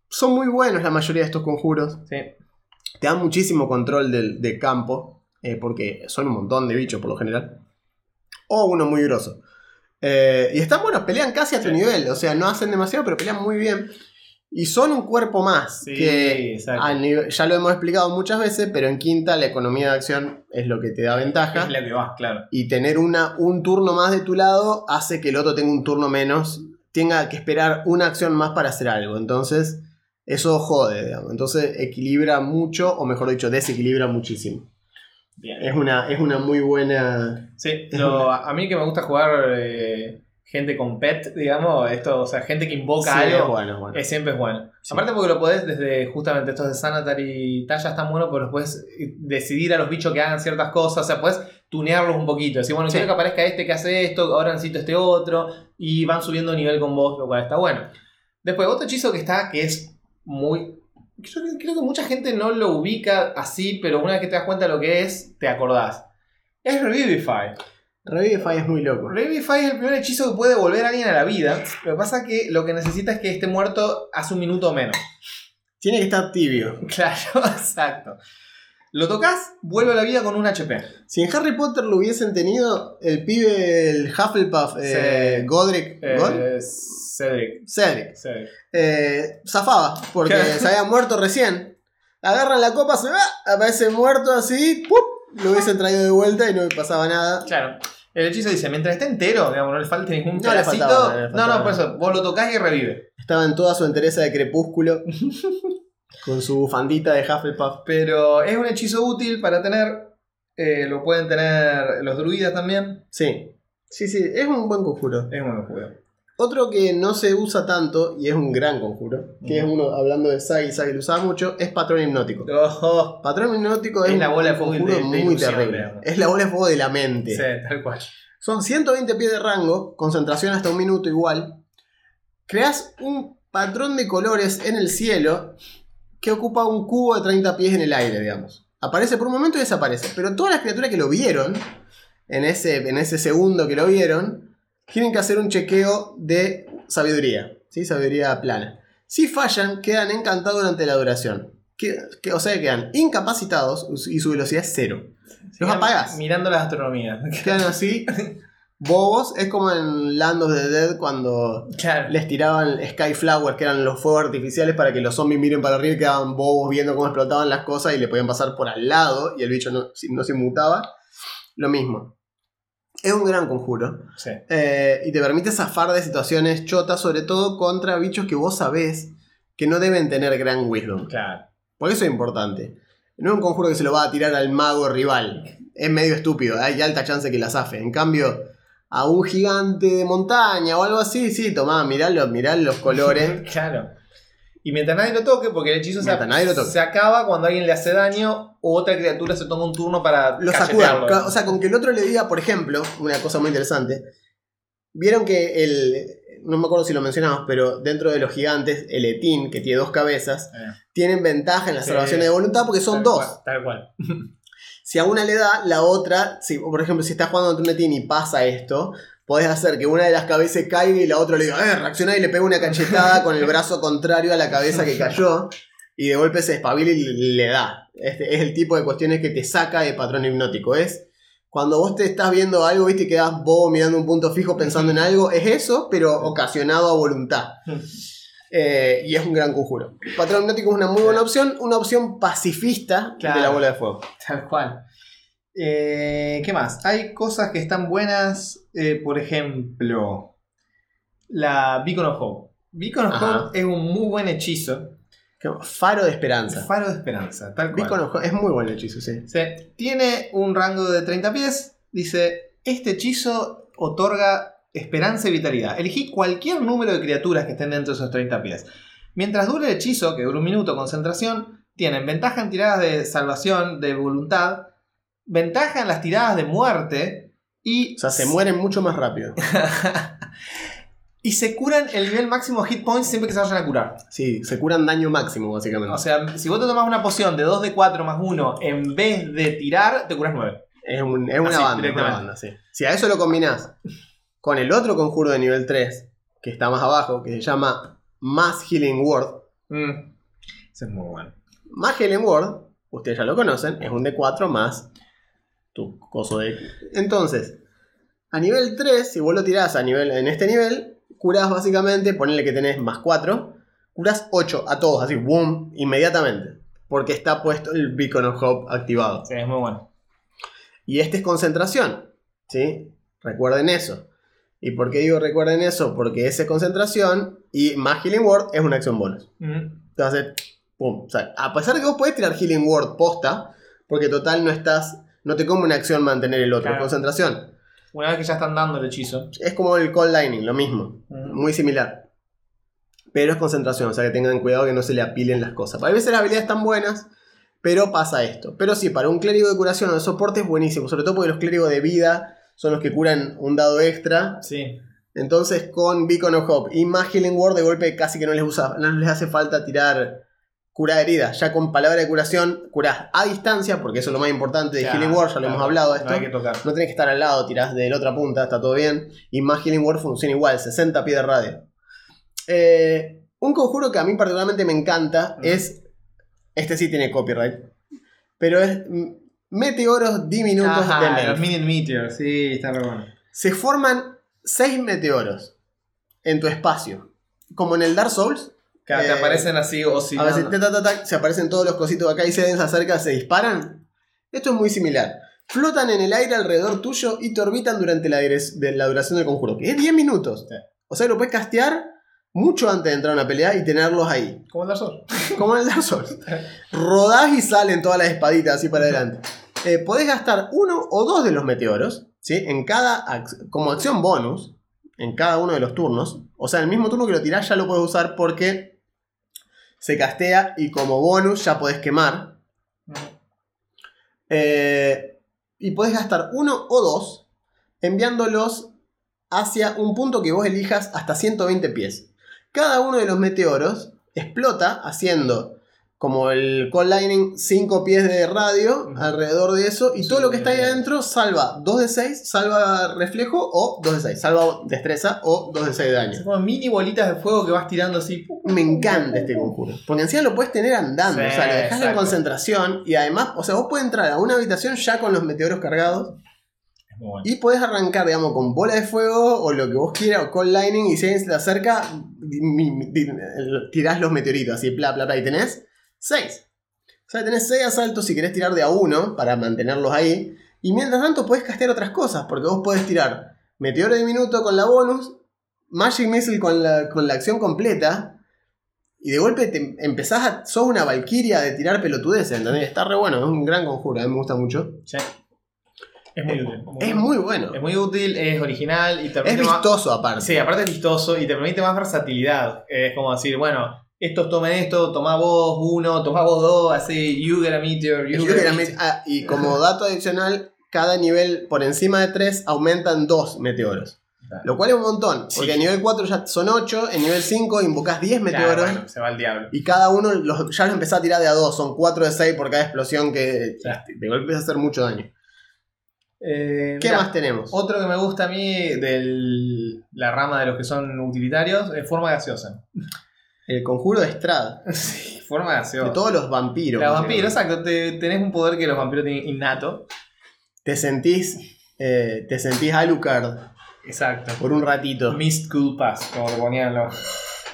Speaker 1: Son muy buenos la mayoría de estos conjuros.
Speaker 2: Sí.
Speaker 1: Te dan muchísimo control del, de campo, eh, porque son un montón de bichos por lo general. O uno muy grosso. Eh, y están buenos, pelean casi a tu nivel. O sea, no hacen demasiado, pero pelean muy bien. Y son un cuerpo más.
Speaker 2: Sí,
Speaker 1: que nivel- ya lo hemos explicado muchas veces, pero en quinta la economía de acción es lo que te da ventaja.
Speaker 2: Es la que va, claro.
Speaker 1: Y tener una, un turno más de tu lado hace que el otro tenga un turno menos. Tenga que esperar una acción más para hacer algo. Entonces, eso jode, digamos. Entonces, equilibra mucho, o mejor dicho, desequilibra muchísimo.
Speaker 2: Bien.
Speaker 1: Es una, es una muy buena.
Speaker 2: Sí, lo- a mí que me gusta jugar eh, gente con pet, digamos, esto, o sea, gente que invoca
Speaker 1: Sí,
Speaker 2: algo,
Speaker 1: bueno, es bueno.
Speaker 2: es- siempre es bueno.
Speaker 1: Sí.
Speaker 2: Aparte porque lo podés desde justamente estos de Sanatar y Talla están buenos, porque los puedes decidir a los bichos que hagan ciertas cosas, o sea, puedes tunearlos un poquito, decir, bueno,
Speaker 1: Sí.
Speaker 2: quiero que aparezca este que hace esto, ahora necesito este otro, y van subiendo nivel con vos, lo cual está bueno. Después, otro hechizo que está, que es muy... Creo que, creo que mucha gente no lo ubica así, pero una vez que te das cuenta de lo que es, te acordás. Es Revivify.
Speaker 1: Revivify es muy loco.
Speaker 2: Revivify es el primer hechizo que puede volver a alguien a la vida. Lo que pasa es que lo que necesita es que esté muerto hace un minuto o menos.
Speaker 1: Tiene que estar tibio. (laughs)
Speaker 2: Claro, (laughs) exacto. Lo tocas, vuelve a la vida con un HP.
Speaker 1: Si en Harry Potter lo hubiesen tenido, el pibe, el Hufflepuff, eh. Godric,
Speaker 2: Eh,
Speaker 1: ¿God?
Speaker 2: Cedric.
Speaker 1: Cedric,
Speaker 2: Cedric.
Speaker 1: eh, zafaba, porque se había muerto recién. Agarran la copa, se va, aparece muerto así, ¡pup! lo hubiesen traído de vuelta y no pasaba nada.
Speaker 2: Claro. El hechizo dice, mientras esté entero, digamos, no le falte ningún
Speaker 1: No le
Speaker 2: pedacito.
Speaker 1: faltaba, no le
Speaker 2: no, no, por eso, vos lo tocas y revive.
Speaker 1: Estaba en toda su entereza de crepúsculo, (laughs) con su bufandita de Hufflepuff.
Speaker 2: Pero es un hechizo útil para tener. eh, lo pueden tener los druidas también.
Speaker 1: Sí, sí, sí, es un buen conjuro.
Speaker 2: Es un buen juego.
Speaker 1: Otro que no se usa tanto, y es un gran conjuro, que es uno, hablando de Sagi, Sagi lo usaba mucho, es patrón hipnótico.
Speaker 2: Ojo.
Speaker 1: Patrón hipnótico es,
Speaker 2: Es la
Speaker 1: un
Speaker 2: de fuego
Speaker 1: conjuro
Speaker 2: de- de
Speaker 1: muy
Speaker 2: ilusión,
Speaker 1: terrible.
Speaker 2: digamos.
Speaker 1: Es la bola de fuego de la mente.
Speaker 2: Sí, tal cual.
Speaker 1: Son 120 pies de rango, concentración hasta un minuto igual. Creas un patrón de colores en el cielo que ocupa un cubo de 30 pies en el aire, digamos. Aparece por un momento y desaparece. Pero todas las criaturas que lo vieron, en ese, en ese segundo que lo vieron, tienen que hacer un chequeo de sabiduría. ¿sí? Sabiduría plana. Si fallan, quedan encantados durante la duración. Que, que- o sea, que quedan incapacitados y su velocidad es cero. Los apagás.
Speaker 2: Mirando las astronomías.
Speaker 1: Quedan así, (laughs) bobos. Es como en Land of the Dead cuando
Speaker 2: Claro.
Speaker 1: les tiraban Skyflowers, que eran los fuegos artificiales para que los zombies miren para arriba y quedaban bobos viendo cómo explotaban las cosas y le podían pasar por al lado y el bicho no, se mutaba. Lo mismo. Es un gran conjuro.
Speaker 2: Sí.
Speaker 1: Eh, y te permite zafar de situaciones chotas, sobre todo contra bichos que vos sabés que no deben tener gran wisdom.
Speaker 2: Claro.
Speaker 1: Por eso es importante. No es un conjuro que se lo va a tirar al mago rival. Es medio estúpido, hay alta chance que la zafe. En cambio, a un gigante de montaña o algo así, sí, tomá, miralo, mirá los colores. (laughs)
Speaker 2: Claro. Y mientras nadie lo toque, porque el hechizo se, acaba cuando alguien le hace daño o otra criatura se toma un turno para
Speaker 1: Lo sacudan. O sea, con que el otro le diga, por ejemplo, una cosa muy interesante. Vieron que el. No me acuerdo si lo mencionamos, pero dentro de los gigantes, el Etín, que tiene dos cabezas,
Speaker 2: Eh,
Speaker 1: tienen ventaja en las
Speaker 2: Sí.
Speaker 1: salvaciones de voluntad porque son
Speaker 2: tal
Speaker 1: dos.
Speaker 2: cual, tal cual. (laughs)
Speaker 1: Si a una le da, la otra, si, por ejemplo, si estás jugando un Etín y pasa esto, podés hacer que una de las cabezas caiga y la otra le diga, eh, reacciona y le pega una cachetada con el brazo contrario a la cabeza que cayó. Y de golpe se espabila y le, da. Este es el tipo de cuestiones que te saca de patrón hipnótico. Es cuando vos te estás viendo algo, viste, y quedás bobo mirando un punto fijo pensando en algo. Es eso, pero ocasionado a voluntad. Eh, y es un gran conjuro. Patrón hipnótico es una muy buena opción, una opción pacifista de la bola de fuego.
Speaker 2: Tal cual. Eh, ¿Qué más? Hay cosas que están buenas. eh, por ejemplo, la Beacon of Hope. Beacon of
Speaker 1: Ajá.
Speaker 2: Hope es un muy buen hechizo.
Speaker 1: Faro de esperanza.
Speaker 2: Faro de esperanza, tal cual.
Speaker 1: Beacon of Hope es muy buen hechizo, sí.
Speaker 2: Sí, Tiene un rango de 30 pies. Dice, este hechizo otorga esperanza y vitalidad. Elegí cualquier número de criaturas que estén dentro de esos 30 pies. Mientras dure el hechizo, que dura un minuto, concentración, tienen ventaja en tiradas de salvación, de voluntad, ventaja en las tiradas de muerte y.
Speaker 1: O sea, se mueren mucho más rápido. (laughs)
Speaker 2: y se curan el nivel máximo hit points siempre que se vayan a curar.
Speaker 1: Sí, se curan daño máximo, básicamente.
Speaker 2: O sea, si vos te tomás una poción de 2 de 4 más 1, en vez de tirar, te curas 9.
Speaker 1: es, un- es una
Speaker 2: Así,
Speaker 1: banda, una banda, sí. Si a eso lo combinás con el otro conjuro de nivel 3, que está más abajo, que se llama Mass Healing Word.
Speaker 2: Mm. Eso es muy bueno.
Speaker 1: Mass Healing Word, ustedes ya lo conocen, es un D4 más tu coso de... Entonces, a nivel 3, si vos lo tirás a nivel, en este nivel, curás básicamente, ponele que tenés más 4, curás 8 a todos, así, boom, inmediatamente. Porque está puesto el Beacon of Hope activado.
Speaker 2: Sí, es muy bueno.
Speaker 1: Y este es concentración, ¿sí? Recuerden eso. ¿Y por qué digo recuerden eso? Porque esa es concentración y más Healing Word es una acción bonus. Entonces, pum. O sea, a pesar de que vos podés tirar Healing Word posta, porque total no estás, no te come una acción mantener el otro,
Speaker 2: Claro.
Speaker 1: concentración.
Speaker 2: Una vez que ya están dando el hechizo.
Speaker 1: Es como el Cold Lightning, lo mismo, muy similar. Pero es concentración, o sea que tengan cuidado que no se le apilen las cosas. A veces las habilidades están buenas, pero pasa esto. Pero sí, para un clérigo de curación o de soporte es buenísimo, sobre todo porque los clérigos de vida son los que curan un dado extra.
Speaker 2: Sí.
Speaker 1: Entonces con Beacon of Hope y más Healing Word de golpe casi que no les, usa, no les hace falta tirar cura herida. Ya con palabra de curación curás a distancia, porque eso es lo más importante de
Speaker 2: Ya,
Speaker 1: Healing Word, ya lo
Speaker 2: claro.
Speaker 1: hemos hablado de esto.
Speaker 2: No hay que tocar.
Speaker 1: No tenés que estar al lado, tirás de la otra punta, está todo bien. Y más Healing Word funciona igual, 60 pies de radio. Eh, un conjuro que a mí particularmente me encanta
Speaker 2: Mm.
Speaker 1: es. Este sí tiene copyright. Pero es meteoros diminutos
Speaker 2: Ajá,
Speaker 1: de Melf.
Speaker 2: los Minute Meteors. Sí, está re bueno.
Speaker 1: Se forman 6 meteoros en tu espacio. Como en el Dark Souls.
Speaker 2: Que te
Speaker 1: Eh,
Speaker 2: aparecen así
Speaker 1: A
Speaker 2: oscilando.
Speaker 1: veces ta, ta, ta, ta, se aparecen todos los cositos de acá y se ven, se acercan, se disparan. Esto es muy similar. Flotan en el aire alrededor tuyo y te orbitan durante la, direc- de la duración del conjuro, que es 10 minutos.
Speaker 2: Sí.
Speaker 1: O sea, lo puedes castear mucho antes de entrar a una pelea y tenerlos ahí.
Speaker 2: Como el Dark Souls.
Speaker 1: Como en el Dark Souls. (laughs) Rodás y salen todas las espaditas así para adelante. Eh, podés gastar uno o dos de los meteoros, ¿sí? En cada ac- como acción bonus, en cada uno de los turnos. O sea, el mismo turno que lo tirás ya lo puedes usar porque se castea y como bonus ya podés quemar. Eh, y podés gastar uno o dos enviándolos hacia un punto que vos elijas hasta 120 pies. Cada uno de los meteoros explota haciendo como el Cold Lightning 5 pies de radio alrededor de eso y
Speaker 2: Sí,
Speaker 1: todo lo que está ahí adentro salva 2 de 6, salva reflejo o 2 de 6, salva destreza o 2 de 6 de
Speaker 2: Son
Speaker 1: daño.
Speaker 2: como mini bolitas de fuego que vas tirando así.
Speaker 1: Me encanta este conjuro. Porque encima lo puedes tener andando.
Speaker 2: Sí,
Speaker 1: o sea, lo dejas en concentración. Y además, o sea, vos puedes entrar a una habitación ya con los meteoros cargados.
Speaker 2: Bueno.
Speaker 1: Y podés arrancar, digamos, con bola de fuego o lo que vos quieras, o Cold Lightning. Y si alguien se te acerca, tirás los meteoritos, así, bla, bla, bla. Y tenés 6. O sea, tenés 6 asaltos si querés tirar de a uno para mantenerlos ahí. Y mientras tanto podés castear otras cosas, porque vos podés tirar Meteoro de minuto con la bonus, Magic Missile con la, con la acción completa. Y de golpe te empezás a. sos una valquiria de tirar pelotudeces, ¿entendés? Está re bueno, es un gran conjuro, a mí me gusta mucho.
Speaker 2: Sí. Es muy útil.
Speaker 1: Es muy bueno.
Speaker 2: Es muy útil, es original y te
Speaker 1: Es
Speaker 2: permite más-
Speaker 1: vistoso aparte.
Speaker 2: Sí, aparte es vistoso y te permite más versatilidad. Es como decir, bueno, estos tomen esto, toma vos uno, toma vos dos, así, you get a meteor, you
Speaker 1: Yo
Speaker 2: get a meteor.
Speaker 1: met- ah, y como (laughs) dato adicional, cada nivel por encima de 3 aumentan 2 meteoros.
Speaker 2: Claro.
Speaker 1: Lo cual es un montón,
Speaker 2: Sí.
Speaker 1: porque a nivel 4 ya son 8, en nivel 5 invocás 10
Speaker 2: Ya,
Speaker 1: meteoros.
Speaker 2: bueno, se va al diablo.
Speaker 1: Y cada uno los, ya los empezás a tirar de a 2, son 4 de 6 por cada explosión que de golpe empieza a hacer mucho daño.
Speaker 2: Eh,
Speaker 1: ¿Qué
Speaker 2: mirá,
Speaker 1: más tenemos?
Speaker 2: Otro que me gusta a mí de la rama de los que son utilitarios es forma gaseosa.
Speaker 1: El conjuro de Strad, (laughs)
Speaker 2: Sí, forma gaseosa.
Speaker 1: de todos los vampiros.
Speaker 2: Los vampiros, exacto. te- tenés un poder que los vampiros tienen innato.
Speaker 1: Te sentís, eh, te sentís Alucard
Speaker 2: Exacto.
Speaker 1: por un ratito.
Speaker 2: Mist Cool Pass, como lo ponían los.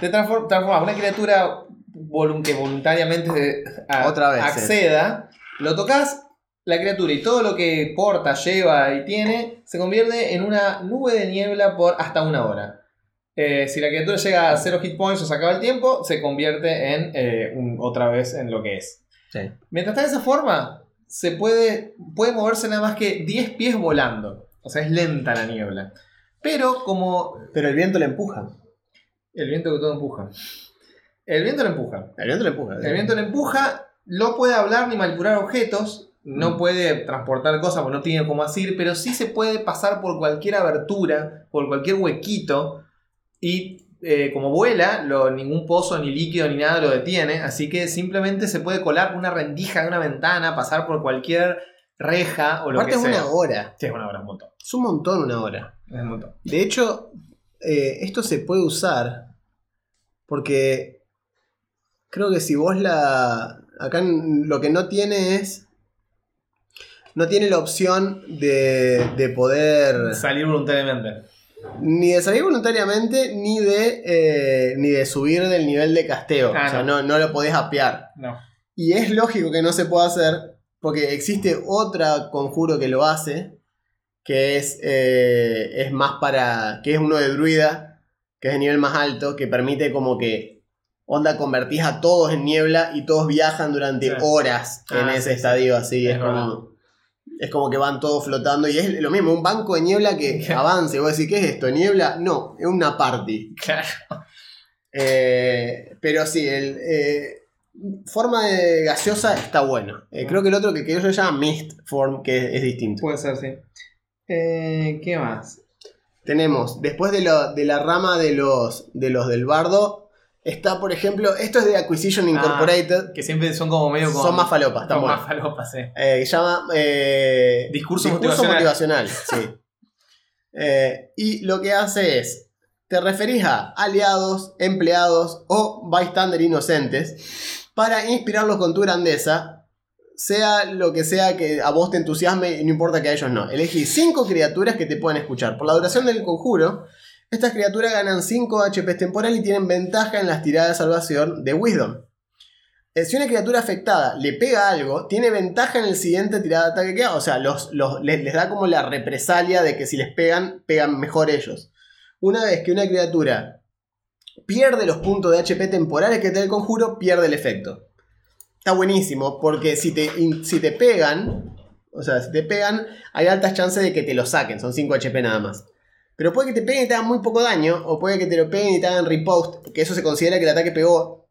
Speaker 2: Te transfor- transformas una criatura volun- que voluntariamente a-
Speaker 1: Otra vez,
Speaker 2: acceda, lo tocas, la criatura y todo lo que porta, lleva y tiene se convierte en una nube de niebla por hasta una hora. Eh, si la criatura llega a 0 hit points o se acaba el tiempo, se convierte en eh, un- otra vez en lo que es.
Speaker 1: Sí.
Speaker 2: Mientras está de esa forma, se puede, puede moverse nada más que 10 pies volando. O sea, es lenta la niebla. Pero como
Speaker 1: Pero el viento le empuja.
Speaker 2: el viento que todo empuja. El viento lo empuja.
Speaker 1: El viento le empuja.
Speaker 2: El viento lo empuja no puede hablar ni manipular objetos, no
Speaker 1: Mm.
Speaker 2: puede transportar cosas porque no tiene cómo así, pero sí se puede pasar por cualquier abertura, por cualquier huequito y eh, como vuela, lo- ningún pozo, ni líquido, ni nada lo detiene, así que simplemente se puede colar por una rendija de una ventana, pasar por cualquier reja o lo
Speaker 1: Aparte
Speaker 2: que
Speaker 1: es
Speaker 2: sea.
Speaker 1: una hora.
Speaker 2: Sí, es una hora, es un montón.
Speaker 1: Es un montón una hora.
Speaker 2: Es un montón.
Speaker 1: De hecho, eh, esto se puede usar porque creo que si vos la... Acá lo que no tiene es... No tiene la opción de, de poder...
Speaker 2: Salir voluntariamente.
Speaker 1: Ni de salir voluntariamente, ni de, eh, ni de subir del nivel de casteo.
Speaker 2: Ah,
Speaker 1: o sea,
Speaker 2: no.
Speaker 1: no, no lo podés apear.
Speaker 2: No.
Speaker 1: Y es lógico que no se pueda hacer, porque existe otra conjuro que lo hace, que es, eh, es más para. que es uno de druida, que es de nivel más alto, que permite como que. Onda, convertís a todos en niebla y todos viajan durante
Speaker 2: Sí.
Speaker 1: horas en
Speaker 2: Ah,
Speaker 1: ese
Speaker 2: sí, sí.
Speaker 1: estadio así.
Speaker 2: Es
Speaker 1: Es, como. Es como que van todos flotando y es lo mismo, un banco de niebla que (laughs) avance. Y vos decís, ¿qué es esto? ¿Niebla? No, es una party.
Speaker 2: Claro.
Speaker 1: Eh, pero sí, el, eh, forma de gaseosa está bueno. Eh, creo que el otro que, que yo llamo Mist Form, que es, es distinto.
Speaker 2: Puede ser, sí. Eh, ¿Qué más?
Speaker 1: Tenemos, después de, lo- de la rama de los, de los del bardo, está, por ejemplo, esto es de Acquisition Incorporated.
Speaker 2: Que siempre son como medio con,
Speaker 1: son más falopas, están
Speaker 2: son más falopas, sí.
Speaker 1: Eh, se llama eh,
Speaker 2: Discurso
Speaker 1: motivacional. (laughs) sí. Eh, y lo que hace es, te referís a aliados, empleados o bystander inocentes para inspirarlos con tu grandeza, sea lo que sea que a vos te entusiasme y no importa que a ellos no. Elegí cinco criaturas que te puedan escuchar. Por la duración del conjuro, estas criaturas ganan 5 HP temporal y tienen ventaja en las tiradas de salvación de Wisdom. Eh, Si una criatura afectada le pega algo, tiene ventaja en el siguiente tirada de ataque que haga. O sea, les, da como la represalia de que si les pegan, pegan mejor ellos. Una vez que una criatura pierde los puntos de HP temporales que te da el conjuro, pierde el efecto. Está buenísimo, porque si te, si te pegan, o sea, si te pegan, hay altas chances de que te lo saquen, son 5 HP nada más. Pero puede que te peguen y te hagan muy poco daño, o puede que te lo peguen y te hagan repost, porque eso se considera que el ataque pegó.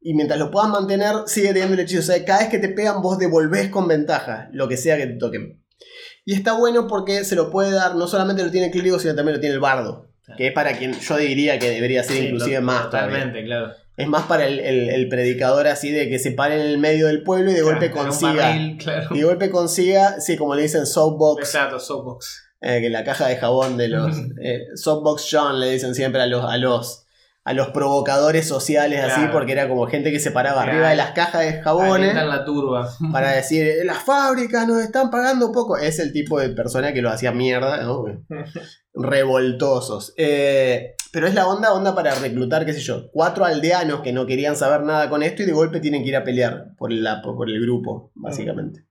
Speaker 1: Y mientras lo puedas mantener, sigue teniendo el hechizo. O sea, cada vez que te pegan, vos devolvés con ventaja lo que sea que te toquen. Y está bueno porque se lo puede dar, no solamente lo tiene el clérigo, sino también lo tiene el bardo. Que es para quien yo diría que debería ser
Speaker 2: Sí,
Speaker 1: inclusive
Speaker 2: to-
Speaker 1: más todavía.
Speaker 2: Totalmente, claro.
Speaker 1: Es más para el, el- el predicador así de que se pare en el medio del pueblo y de golpe
Speaker 2: Claro,
Speaker 1: consiga.
Speaker 2: barril, claro.
Speaker 1: De golpe consiga, sí, como le dicen soapbox,
Speaker 2: Exacto, soapbox.
Speaker 1: Eh, que la caja de jabón de los. (laughs) eh, soapbox John le dicen siempre a los, a los, a los provocadores sociales así, porque era como gente que se paraba
Speaker 2: Claro.
Speaker 1: arriba de las cajas de jabones
Speaker 2: la turba. (laughs)
Speaker 1: para decir, "Eh, las fábricas nos están pagando poco. Es el tipo de persona que lo hacía mierda, ¿no? (laughs) revoltosos. Eh, pero es la onda, onda para reclutar, qué sé yo, cuatro aldeanos que no querían saber nada con esto y de golpe tienen que ir a pelear por, la, por el grupo, básicamente.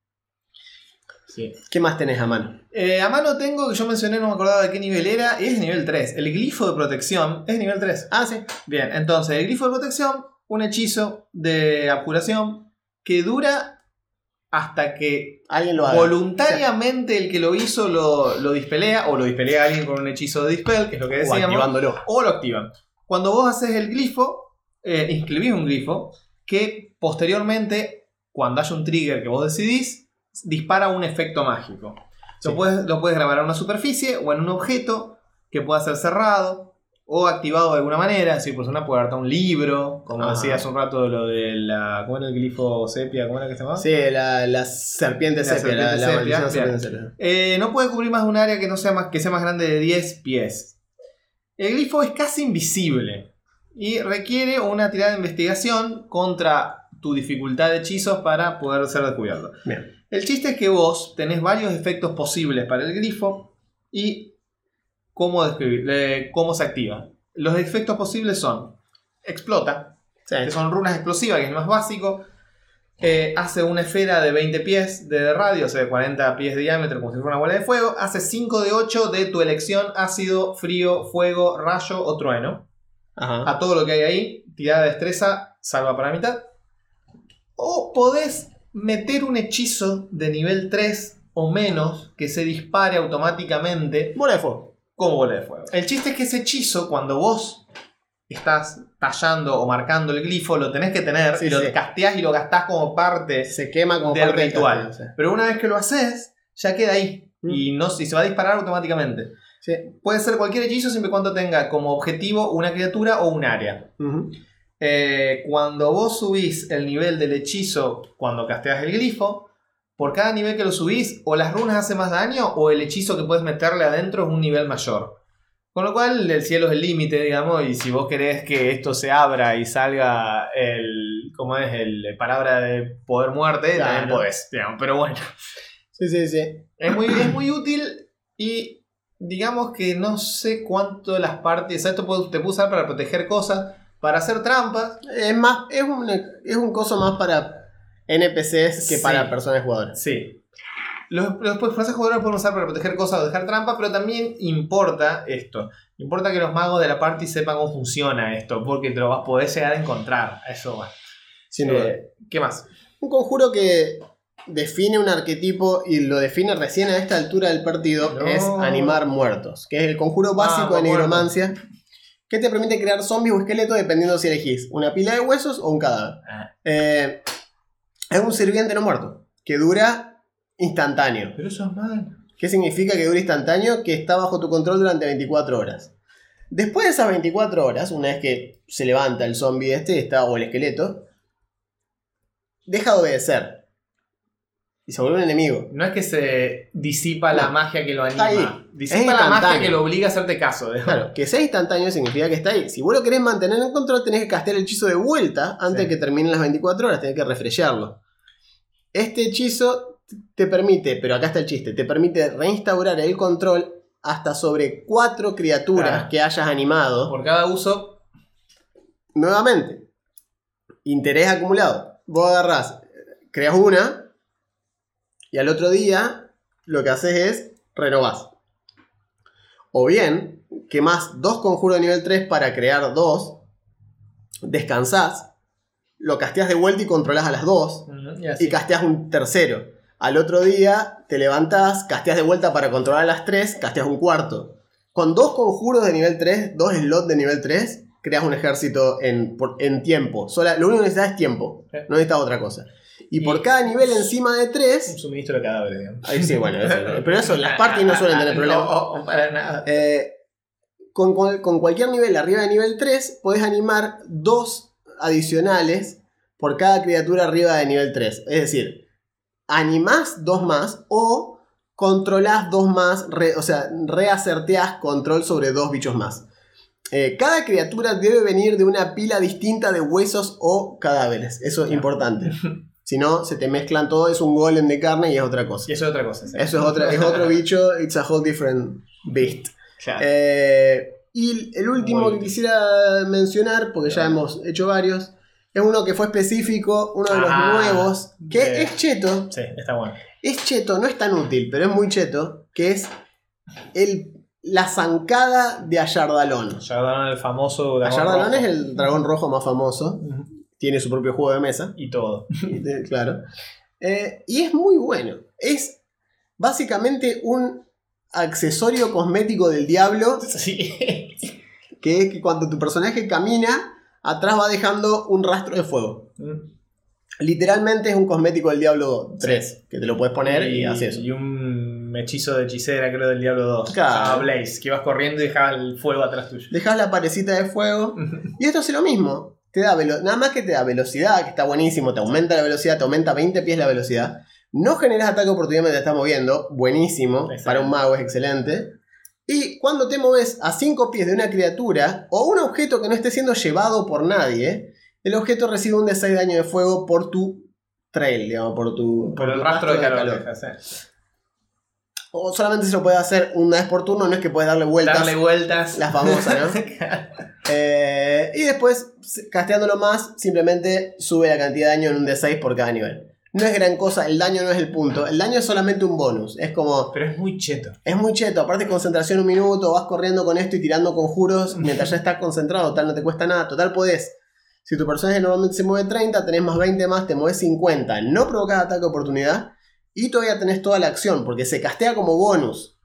Speaker 2: Sí.
Speaker 1: ¿Qué más tenés a mano?
Speaker 2: Eh, a mano tengo, que yo mencioné, no me acordaba de qué nivel era, y es nivel 3. El glifo de protección es nivel 3.
Speaker 1: Ah, sí.
Speaker 2: Bien, entonces, el glifo de protección, un hechizo de abjuración que dura hasta que
Speaker 1: Alguien lo haga.
Speaker 2: voluntariamente el que lo hizo lo, lo dispelea, o lo dispelea a alguien con un hechizo de dispel, que es lo que
Speaker 1: O
Speaker 2: decíamos.
Speaker 1: activándolo.
Speaker 2: o lo activan. Cuando vos haces el glifo, eh, inscribís un glifo que posteriormente, cuando haya un trigger que vos decidís, dispara un efecto mágico.
Speaker 1: Sí.
Speaker 2: Lo, puedes, lo puedes grabar en una superficie o en un objeto que pueda ser cerrado o activado de alguna manera. Si persona puede darte un libro, como
Speaker 1: Ajá.
Speaker 2: decía hace un rato lo de la. ¿Cómo era el glifo sepia? ¿Cómo era que se llamaba?
Speaker 1: Sí, la, la serpiente sepia. La,
Speaker 2: serpiente
Speaker 1: la
Speaker 2: sepia,
Speaker 1: serpiente sepia.
Speaker 2: Eh, no puede cubrir más de un área que no sea más, que sea más grande de 10 pies. El glifo es casi invisible y requiere una tirada de investigación contra tu dificultad de hechizos para poder ser descubierto.
Speaker 1: Bien.
Speaker 2: El chiste es que vos tenés varios efectos posibles para el grifo y cómo, describir, eh, cómo se activa. Los efectos posibles son explota,
Speaker 1: Sí.
Speaker 2: que son runas explosivas, que es el más básico. Eh, hace una esfera de 20 pies de radio, o sea, de 40 pies de diámetro, como si fuera una bola de fuego. Hace 5 de 8 de tu elección: ácido, frío, fuego, rayo o trueno.
Speaker 1: Ajá.
Speaker 2: A todo lo que hay ahí, tirada de destreza, salva para mitad. O podés meter un hechizo de nivel 3 o menos que se dispare automáticamente
Speaker 1: Bola de fuego.
Speaker 2: como bola de fuego. El chiste es que ese hechizo, cuando vos estás tallando o marcando el glifo, lo tenés que tener
Speaker 1: Sí,
Speaker 2: y lo
Speaker 1: sí.
Speaker 2: casteás y lo gastás como parte
Speaker 1: Se quema como
Speaker 2: del
Speaker 1: parte del
Speaker 2: ritual.
Speaker 1: sí.
Speaker 2: Pero una vez que lo haces, ya queda ahí.
Speaker 1: Mm.
Speaker 2: Y, no, y se va a disparar automáticamente. Puede ser cualquier hechizo siempre y cuando tenga como objetivo una criatura o un área. Eh, cuando vos subís el nivel del hechizo cuando casteas el glifo, por cada nivel que lo subís, o las runas hacen más daño, o el hechizo que puedes meterle adentro es un nivel mayor. Con lo cual, el cielo es el límite, digamos, y si vos querés que esto se abra y salga el. ¿Cómo es? El palabra de poder muerte,
Speaker 1: Claro.
Speaker 2: también podés, digamos. Pero bueno,
Speaker 1: Sí, sí, sí.
Speaker 2: es muy, es muy útil y. Digamos que no sé cuánto de las partes. Esto puede- te puede usar para proteger cosas, para hacer trampas.
Speaker 1: Es más, es un, es un coso más para NPCs que
Speaker 2: Sí.
Speaker 1: para personas jugadoras.
Speaker 2: Sí. Los, los personajes jugadores pueden usar para proteger cosas o dejar trampas, pero también importa esto. Importa que los magos de la party sepan cómo funciona esto, porque te lo vas a poder llegar a encontrar. Eso va.
Speaker 1: Sin duda.
Speaker 2: Eh, ¿Qué más?
Speaker 1: Un conjuro que define un arquetipo y lo define recién a esta altura del partido
Speaker 2: No.
Speaker 1: es animar muertos, que es el conjuro básico
Speaker 2: Vamos,
Speaker 1: de nigromancia que te permite crear zombies o esqueletos dependiendo si elegís una pila de huesos o un cadáver.
Speaker 2: Ah.
Speaker 1: Eh, es un sirviente no muerto que dura instantáneo.
Speaker 2: Pero eso es mal.
Speaker 1: ¿Qué significa que dura instantáneo? Que está bajo tu control durante 24 horas. Después de esas 24 horas, una vez que se levanta el zombie este está, o el esqueleto, deja de obedecer. Y se vuelve un enemigo.
Speaker 2: No es que se disipa la magia que lo
Speaker 1: Está
Speaker 2: anima.
Speaker 1: ahí.
Speaker 2: Disipa
Speaker 1: Es
Speaker 2: la magia que lo obliga a hacerte caso.
Speaker 1: Claro, que sea instantáneo significa que está ahí. Si vos lo querés mantener en control, tenés que castear el hechizo de vuelta antes
Speaker 2: Sí.
Speaker 1: de que terminen las 24 horas, tenés que refreshearlo. Este hechizo te permite, pero acá está el chiste, te permite reinstaurar el control hasta sobre cuatro criaturas
Speaker 2: Claro.
Speaker 1: que hayas animado
Speaker 2: Por cada uso,
Speaker 1: nuevamente. Interés acumulado. Vos agarrás, creas una y al otro día lo que haces es renovás. O bien, quemás dos conjuros de nivel 3 para crear dos, descansás, lo casteas de vuelta y controlás a las dos,
Speaker 2: y
Speaker 1: y casteas un tercero. Al otro día te levantás, casteas de vuelta para controlar a las tres, casteas un cuarto. Con dos conjuros de nivel 3, dos slots de nivel 3, creas un ejército en, por- en tiempo. Sola, lo único que necesitas es tiempo, no necesitas otra cosa. Y,
Speaker 2: Y-
Speaker 1: por cada nivel encima de
Speaker 2: un
Speaker 1: 3,
Speaker 2: suministro de cadáveres, digamos.
Speaker 1: ahí sí, bueno, eso, (laughs) pero eso las parties no suelen tener problemas. (laughs)
Speaker 2: No, para nada.
Speaker 1: Eh, con, cual- con cualquier nivel arriba de nivel 3, podés animar dos adicionales por cada criatura arriba de nivel 3. Es decir, animás dos más o controlás dos más, re- o sea, reacerteás control sobre dos bichos más. Eh, cada criatura debe venir de una pila distinta de huesos o cadáveres. Eso es importante. (laughs) Si no, se te mezclan todo, es un golem de carne y es otra cosa.
Speaker 2: Y eso es otra cosa. sí.
Speaker 1: Eso es, otra, es otro (laughs) bicho, it's a whole different beast.
Speaker 2: Claro.
Speaker 1: Eh, y el último
Speaker 2: Muy
Speaker 1: que quisiera mencionar, porque ya hemos hecho varios, es uno que fue específico, uno de los
Speaker 2: Ah,
Speaker 1: nuevos, que
Speaker 2: de-
Speaker 1: es cheto.
Speaker 2: Sí, está bueno.
Speaker 1: Es cheto, no es tan útil, pero es muy cheto, que es el, la zancada de Ayardalón.
Speaker 2: Yardan el famoso dragón
Speaker 1: Ayardalón
Speaker 2: rojo.
Speaker 1: es el dragón rojo más famoso. Tiene su propio juego de mesa.
Speaker 2: Y todo.
Speaker 1: Claro. Eh, y es muy bueno. Es básicamente un accesorio cosmético del diablo (laughs)
Speaker 2: Sí.
Speaker 1: que es que cuando tu personaje camina, atrás va dejando un rastro de fuego. Literalmente es un cosmético del Diablo 3, que te lo puedes poner y, hace eso.
Speaker 2: Y un hechizo de hechicera, creo, del Diablo 2.
Speaker 1: Claro.
Speaker 2: Llama Blaze, que ibas corriendo y dejabas el fuego atrás tuyo.
Speaker 1: Dejas la parecita de fuego (laughs) y esto hace lo mismo. Te da nada más que te da velocidad, que está buenísimo, te aumenta la velocidad, te aumenta 20 pies la velocidad. No generas ataque de oportunidad mientras te estás moviendo, buenísimo, para un mago es excelente. Y cuando te moves a 5 pies de una criatura o un objeto que no esté siendo llevado por nadie, el objeto recibe un D6 de daño de fuego por tu trail, digamos, por tu,
Speaker 2: Por el
Speaker 1: tu
Speaker 2: rastro de calor. dejas, eh.
Speaker 1: O solamente se lo puede hacer una vez por turno, no es que puedes darle vueltas.
Speaker 2: Darle vueltas.
Speaker 1: La famosa, ¿no? (laughs) Eh, y después, casteándolo más, simplemente sube la cantidad de daño en un D6 por cada nivel. No es gran cosa, el daño no es el punto. El daño es solamente un bonus. Es como,
Speaker 2: Pero es muy cheto.
Speaker 1: es muy cheto. Aparte, concentración un minuto, vas corriendo con esto y tirando conjuros (laughs) mientras ya estás concentrado. Total, no te cuesta nada. Total, podés. Si tu personaje normalmente se mueve 30, tenés más 20 más, te mueves 50. No provocas ataque de oportunidad. Y todavía tenés toda la acción, porque se castea como bonus.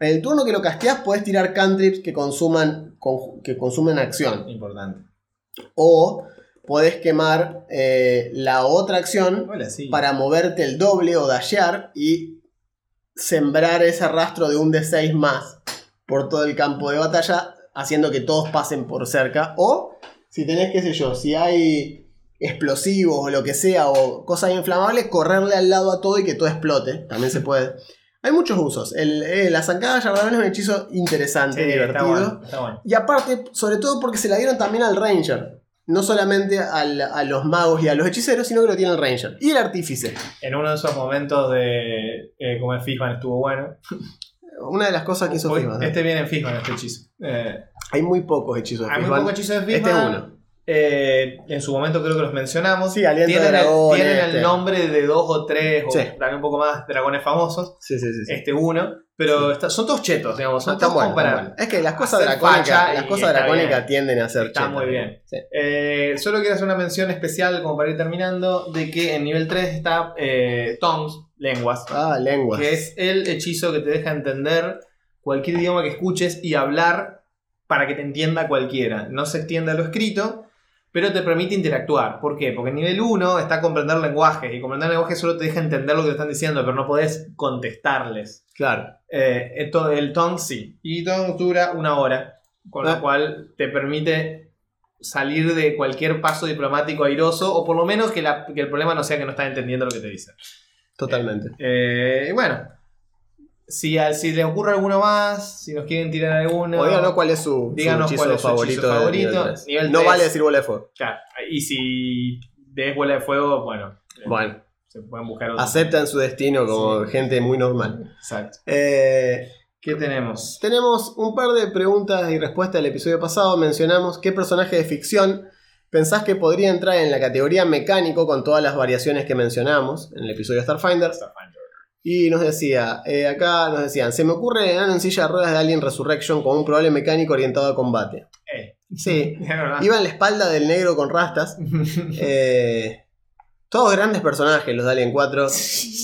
Speaker 1: En el turno que lo casteás, puedes tirar cantrips que consuman, con- que consumen acción.
Speaker 2: Importante.
Speaker 1: O podés quemar eh, la otra acción
Speaker 2: Hola, sí.
Speaker 1: para moverte el doble o dashear y sembrar ese rastro de un D6 más por todo el campo de batalla, haciendo que todos pasen por cerca. O si tenés, qué sé yo, si hay explosivos o lo que sea, o cosas inflamables, correrle al lado a todo y que todo explote. También se puede. Hay muchos usos. El, eh, la zancada de es un hechizo interesante,
Speaker 2: Sí,
Speaker 1: divertido.
Speaker 2: está bueno, está bueno.
Speaker 1: Y aparte, sobre todo porque se la dieron también al Ranger. No solamente al- a los magos y a los hechiceros, sino que lo tiene el Ranger. Y el artífice.
Speaker 2: En uno de esos momentos de eh, como en Fishman estuvo bueno. (laughs)
Speaker 1: Una de las cosas que hizo
Speaker 2: Hoy-
Speaker 1: Fishman. ¿no?
Speaker 2: Este viene en Fishman, este hechizo. Eh,
Speaker 1: Hay muy pocos hechizos de
Speaker 2: hay muy
Speaker 1: Fishman.
Speaker 2: pocos hechizos de
Speaker 1: Este es
Speaker 2: Fishman.
Speaker 1: uno.
Speaker 2: Eh, en su momento creo que los mencionamos.
Speaker 1: Sí,
Speaker 2: tienen
Speaker 1: de
Speaker 2: el, tienen
Speaker 1: este.
Speaker 2: el nombre de dos o tres, o
Speaker 1: Sí.
Speaker 2: también un poco más, dragones famosos.
Speaker 1: Sí, sí, sí. sí.
Speaker 2: Este uno. Pero está- son todos chetos, digamos. Son todos para.
Speaker 1: Es que las cosas dracónicas, las cosas
Speaker 2: está
Speaker 1: dracónicas tienden a ser
Speaker 2: Está
Speaker 1: chetas.
Speaker 2: muy bien.
Speaker 1: Sí.
Speaker 2: Eh, solo quiero hacer una mención especial, como para ir terminando, de que en nivel 3 está eh, Tongues, lenguas,
Speaker 1: Ah, lenguas.
Speaker 2: que es el hechizo que te deja entender cualquier idioma que escuches y hablar para que te entienda cualquiera. No se extiende a lo escrito, pero te permite interactuar. ¿Por qué? Porque en nivel 1 está comprender lenguajes, y comprender lenguajes solo te deja entender lo que te están diciendo, pero no podés contestarles.
Speaker 1: Claro.
Speaker 2: Eh, esto- el Tongue sí. Y Tongue dura una hora, con
Speaker 1: Ah.
Speaker 2: lo cual te permite salir de cualquier paso diplomático airoso, o por lo menos que, la- que el problema no sea que no estás entendiendo lo que te dicen.
Speaker 1: Totalmente.
Speaker 2: Eh, y bueno, si, si les ocurre alguno más, si nos quieren tirar alguno.
Speaker 1: O díganos cuál es su, su
Speaker 2: Díganos
Speaker 1: hechizo
Speaker 2: cuál es su
Speaker 1: favorito.
Speaker 2: favorito.
Speaker 1: nivel tres.
Speaker 2: Nivel
Speaker 1: no vale decir bola de fuego.
Speaker 2: Claro, y si es bola de fuego, bueno, eh,
Speaker 1: Bueno,
Speaker 2: se pueden buscar otro.
Speaker 1: aceptan su destino como
Speaker 2: Sí.
Speaker 1: gente muy normal.
Speaker 2: Exacto.
Speaker 1: Eh,
Speaker 2: ¿Qué tenemos?
Speaker 1: Tenemos un par de preguntas y respuestas del episodio pasado. Mencionamos qué personaje de ficción pensás que podría entrar en la categoría mecánico con todas las variaciones que mencionamos en el episodio Starfinder. Y nos decía, eh, acá nos decían, se me ocurre enano en silla de ruedas de Alien Resurrection con un probable mecánico orientado a combate.
Speaker 2: Eh,
Speaker 1: Sí, (laughs) iba en la espalda del negro con rastas. (laughs) Eh, todos grandes personajes los de Alien 4.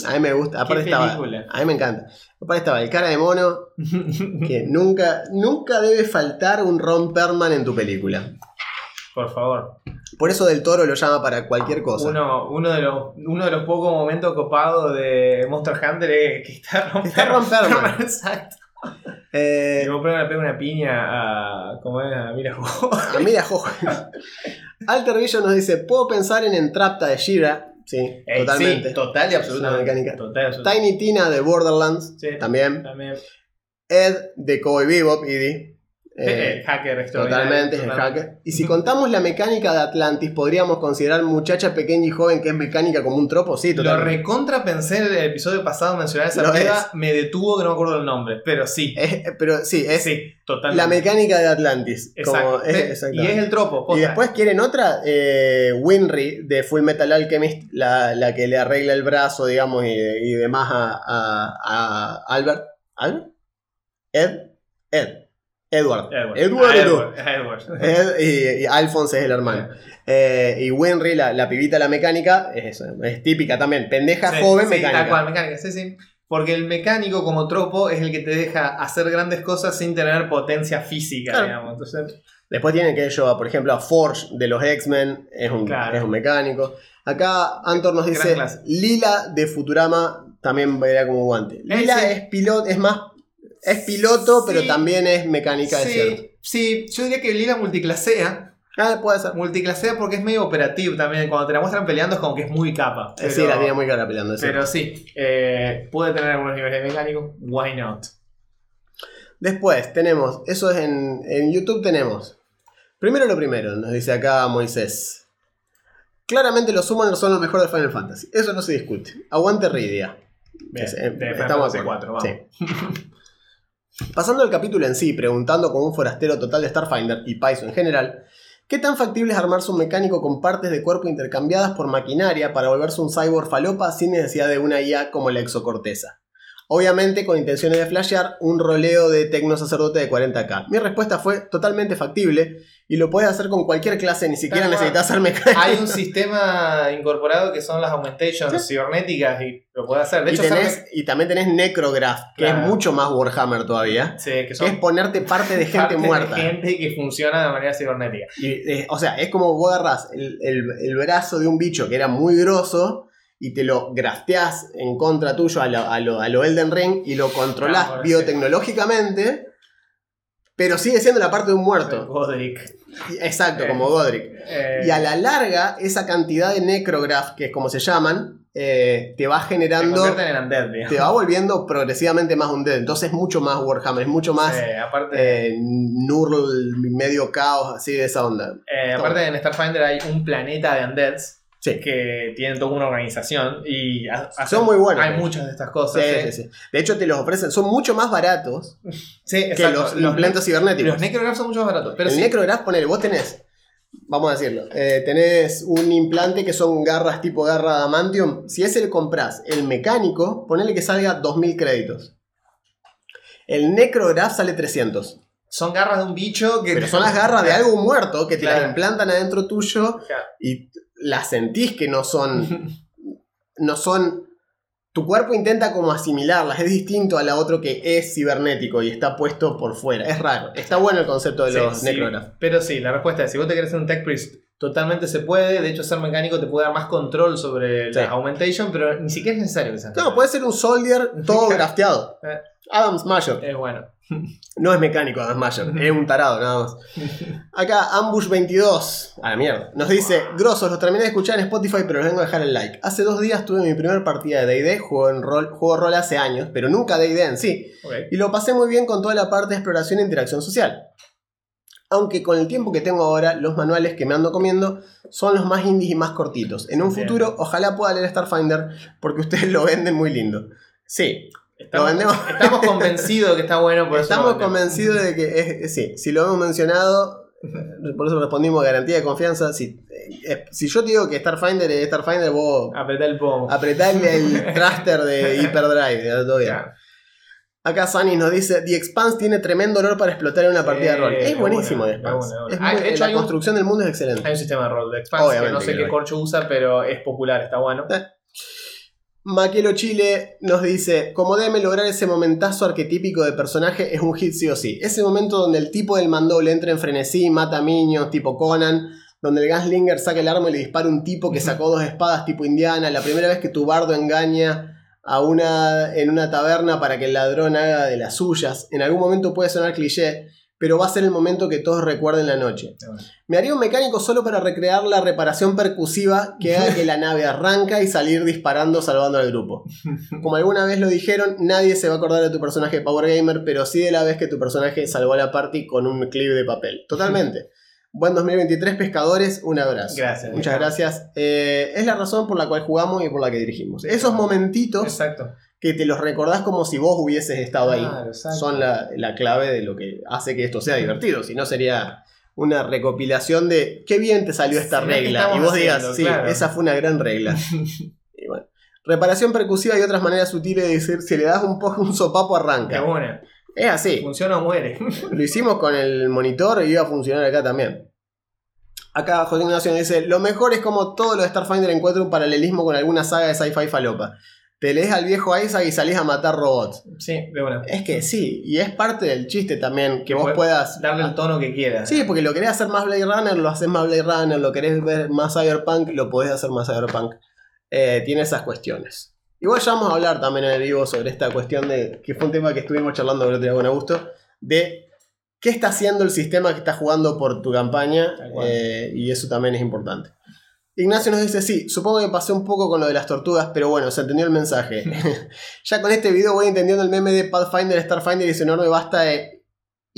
Speaker 1: A mí me gusta, aparte
Speaker 2: ¿Qué
Speaker 1: estaba... A mí me encanta. Aparte estaba el cara de mono, (laughs) que nunca, nunca debe faltar un Ron Perlman en tu película.
Speaker 2: Por favor.
Speaker 1: Por eso Del Toro lo llama para cualquier cosa.
Speaker 2: Uno, uno, de los, uno de los pocos momentos copados de Monster Hunter es que está Ron
Speaker 1: Está Ron Perlman. (laughs)
Speaker 2: Exacto.
Speaker 1: Eh,
Speaker 2: Y Perlman le pega una piña a. ¿Cómo es? A Mira
Speaker 1: a jojo. (laughs) Alter Vision nos dice: Puedo pensar en Entrapta de Shira. Sí,
Speaker 2: Eh,
Speaker 1: totalmente.
Speaker 2: Sí, total y absolutamente.
Speaker 1: mecánica.
Speaker 2: Total y absolutamente.
Speaker 1: Tiny Tina de Borderlands.
Speaker 2: Sí.
Speaker 1: También.
Speaker 2: También.
Speaker 1: Ed de Cowboy Bebop, Edie. Eh,
Speaker 2: hacker.
Speaker 1: Totalmente, es el hacker. Y si contamos la mecánica de Atlantis, podríamos considerar muchacha pequeña y joven que es mecánica como un tropo, sí,
Speaker 2: Lo
Speaker 1: totalmente.
Speaker 2: recontra pensé en el episodio pasado mencionar esa
Speaker 1: Lo es.
Speaker 2: me detuvo que no me acuerdo el nombre, pero sí.
Speaker 1: Es- pero sí, es
Speaker 2: sí, totalmente.
Speaker 1: la mecánica de Atlantis.
Speaker 2: Exacto.
Speaker 1: como- es-
Speaker 2: y es el tropo.
Speaker 1: Y después quieren otra, eh, Winry de Full Metal Alchemist, la, la que le arregla el brazo, digamos, y, y demás a, a- a Albert. ¿Albert? Ed. Ed. Edward.
Speaker 2: Edward.
Speaker 1: Eduardo.
Speaker 2: Ah, Edward. (laughs) Edward.
Speaker 1: Ed y, y Alphonse es el hermano. Eh, y Winry, la, la pibita la mecánica, es eso, es típica también. Pendeja
Speaker 2: Sí,
Speaker 1: joven
Speaker 2: sí,
Speaker 1: mecánica.
Speaker 2: Tal cual, mecánica, sí, sí. Porque el mecánico como tropo es el que te deja hacer grandes cosas sin tener potencia física,
Speaker 1: Claro.
Speaker 2: digamos. Entonces,
Speaker 1: Después tienen que ellos, por ejemplo, a Forge de los X-Men, es un,
Speaker 2: Claro.
Speaker 1: es un mecánico. Acá Antor nos dice. Lila de Futurama también vería como guante. Lila
Speaker 2: sí.
Speaker 1: es piloto, es más, es piloto, pero
Speaker 2: Sí.
Speaker 1: también es mecánica de cierto.
Speaker 2: sí, sí, yo diría que Lila multiclasea.
Speaker 1: Ah, puede ser.
Speaker 2: Multiclasea porque es medio operativo también. Cuando te la muestran peleando es como que es muy capa.
Speaker 1: Eh, sí, la tiene muy cara peleando. es cierto.
Speaker 2: Pero sí, eh, puede tener algunos niveles de mecánico. Why not?
Speaker 1: Después tenemos, eso es en, en YouTube tenemos. Primero lo primero, nos dice acá Moisés. Claramente los summoners son lo mejor de Final Fantasy. Eso no se discute. Aguante Ridia.
Speaker 2: Bien,
Speaker 1: Es-
Speaker 2: de Final
Speaker 1: estamos de
Speaker 2: Fantasy
Speaker 1: acuerdo.
Speaker 2: 4, vamos.
Speaker 1: Sí. (laughs) Pasando al capítulo en sí, preguntando como un forastero total de Starfinder y Paizo en general, ¿qué tan factible es armarse un mecánico con partes de cuerpo intercambiadas por maquinaria para volverse un cyborg falopa sin necesidad de una IA como la exocorteza? Obviamente con intenciones de flashear un roleo de tecno sacerdote de 40k. Mi respuesta fue totalmente factible. Y lo puedes hacer con cualquier clase, ni siquiera necesitas ser mecánico.
Speaker 2: Hay un sistema incorporado que son las augmentations cibernéticas y lo puede hacer. De
Speaker 1: y,
Speaker 2: hecho,
Speaker 1: tenés- y también tenés Necrograph, que
Speaker 2: Claro.
Speaker 1: es mucho más Warhammer todavía.
Speaker 2: sí, que
Speaker 1: Que
Speaker 2: son
Speaker 1: es ponerte parte de gente
Speaker 2: partes de
Speaker 1: muerta.
Speaker 2: gente que funciona de manera cibernética.
Speaker 1: Y, eh, o sea, es como vos agarrás el, el- el brazo de un bicho que era muy grosso y te lo grafteás en contra tuyo a lo, a lo- a lo Elden Ring y lo controlás
Speaker 2: Claro, sí.
Speaker 1: biotecnológicamente, pero sigue siendo la parte de un muerto.
Speaker 2: Godric.
Speaker 1: Exacto,
Speaker 2: Eh,
Speaker 1: como Godric.
Speaker 2: Eh,
Speaker 1: Y a la larga, esa cantidad de necrograph, que es como se llaman, eh, te va generando,
Speaker 2: convierten en undead,
Speaker 1: te va volviendo progresivamente más un dead. Entonces es mucho más Warhammer, es mucho más
Speaker 2: aparte,
Speaker 1: Nurl, medio caos, así de esa onda.
Speaker 2: aparte en Starfinder hay un planeta de undeads
Speaker 1: Sí.
Speaker 2: que tienen toda una organización y hacen-
Speaker 1: Son muy buenos.
Speaker 2: Hay muchas de estas cosas.
Speaker 1: sí, sí. De hecho, te los ofrecen, son mucho más baratos (laughs) que los, implantes cibernéticos.
Speaker 2: los necrographs son mucho más baratos. Pero
Speaker 1: el necrograph, ponele, vos tenés, vamos a decirlo, eh, tenés un implante que son garras tipo garra adamantium. Si ese le compras el mecánico, ponele que salga 2000 créditos. El necrograph sale 300.
Speaker 2: son garras de un bicho que.
Speaker 1: Pero son las garras de (laughs) algo muerto que te
Speaker 2: Claro.
Speaker 1: las implantan adentro tuyo
Speaker 2: Claro.
Speaker 1: y las sentís que no son. (laughs) no son. Tu cuerpo intenta como asimilarlas, es distinto a la otro que es cibernético y está puesto por fuera. Es raro. Está bueno el concepto de
Speaker 2: Sí,
Speaker 1: los
Speaker 2: sí. Pero sí, la respuesta es: si vos te querés hacer un tech priest, totalmente se puede. De hecho, ser mecánico te puede dar más control sobre
Speaker 1: Sí.
Speaker 2: la augmentation, pero ni siquiera es necesario que sea.
Speaker 1: No, puede ser un soldier (laughs) todo grafteado.
Speaker 2: Eh.
Speaker 1: Adam Smasher.
Speaker 2: Es bueno. (laughs)
Speaker 1: No es mecánico Adam Smasher, es un tarado nada más. Acá Ambush22, a la mierda, nos dice, grosos, los terminé de escuchar en Spotify pero les vengo a dejar el like. Hace dos días tuve mi primera partida de D&D, juego, en rol, juego rol hace años, pero nunca D&D en sí. Y lo pasé muy bien con toda la parte de exploración e interacción social. Aunque con el tiempo que tengo ahora, los manuales que me ando comiendo son los más indies y más cortitos. En un futuro, ojalá pueda leer Starfinder porque ustedes (laughs) lo venden muy lindo. Sí,
Speaker 2: Estamos,
Speaker 1: vendemos.
Speaker 2: estamos convencidos que está bueno, por
Speaker 1: Estamos
Speaker 2: lo
Speaker 1: convencidos de que es, es- sí, si lo hemos mencionado, por eso respondimos garantía de confianza. Si, eh, si yo te digo que Starfinder es Starfinder, vos
Speaker 2: Apretá el pomo.
Speaker 1: apretale el (laughs) thruster de Hyperdrive, todo bien. Acá Sunny nos dice, The Expanse tiene tremendo olor para explotar en una
Speaker 2: Sí,
Speaker 1: partida de rol. Es buenísimo The Expanse.
Speaker 2: es
Speaker 1: muy-
Speaker 2: Ah, de hecho,
Speaker 1: la
Speaker 2: un-
Speaker 1: construcción del mundo es excelente.
Speaker 2: Hay un sistema de rol de Expanse que
Speaker 1: Obviamente
Speaker 2: no sé qué
Speaker 1: lo
Speaker 2: corcho usa, pero es popular, está bueno.
Speaker 1: Maquielo Chile nos dice, como DM lograr ese momentazo arquetípico de personaje es un hit sí o sí. Ese momento donde el tipo del mandoble entra en frenesí, mata niños, tipo Conan, donde el Gunslinger saca el arma y le dispara a un tipo que sacó dos espadas tipo Indiana, la primera vez que tu bardo engaña a una en una taberna para que el ladrón haga de las suyas. En algún momento puede sonar cliché, pero va a ser el momento que todos recuerden la noche. Me haría un mecánico solo para recrear la reparación percusiva que haga que la (laughs) nave arranca y salir disparando salvando al grupo. Como alguna vez lo dijeron, nadie se va a acordar de tu personaje Power Gamer, pero sí de la vez que tu personaje salvó a la party con un clip de papel. Totalmente. (laughs) Buen 2023, pescadores, un abrazo.
Speaker 2: Gracias.
Speaker 1: Muchas gracias. Eh, es la razón por la cual jugamos y por la que dirigimos. Esos momentitos
Speaker 2: Exacto.
Speaker 1: Que te los recordás como si vos hubieses estado ahí son la, la clave de lo que hace que esto sea divertido. Si no, sería una recopilación de qué bien te salió esta
Speaker 2: Sí, ¿qué
Speaker 1: regla. Y vos
Speaker 2: haciendo?
Speaker 1: digas, sí,
Speaker 2: Claro.
Speaker 1: esa fue una gran regla. (laughs) y bueno. Reparación percusiva y otras maneras sutiles de decir, si le das un poco un sopapo
Speaker 2: Qué
Speaker 1: arranca.
Speaker 2: buena.
Speaker 1: Es así.
Speaker 2: Funciona o muere.
Speaker 1: Lo hicimos con el monitor y iba a funcionar acá también. Acá José Ignacio dice, lo mejor es como todo lo de Starfinder encuentra un paralelismo con alguna saga de sci-fi falopa. Te lees al viejo Isaac y salís a matar robots.
Speaker 2: Sí, de una.
Speaker 1: Es que sí, y es parte del chiste también, que vos puedas...
Speaker 2: Darle el tono que quieras.
Speaker 1: Sí, porque lo querés hacer más Blade Runner, lo haces más Blade Runner, lo querés ver más Cyberpunk, lo podés hacer más Cyberpunk. Eh, tiene esas cuestiones. Igual ya vamos a hablar también en el vivo sobre esta cuestión de, que fue un tema que estuvimos charlando el otro día con Augusto, de qué está haciendo el sistema que está jugando por tu campaña, eh, y eso también es importante. Ignacio nos dice, sí, supongo que pasé un poco con lo de las tortugas, pero bueno, se entendió el mensaje. (laughs) (laughs) ya con este video voy entendiendo el meme de Pathfinder, Starfinder y su enorme basta de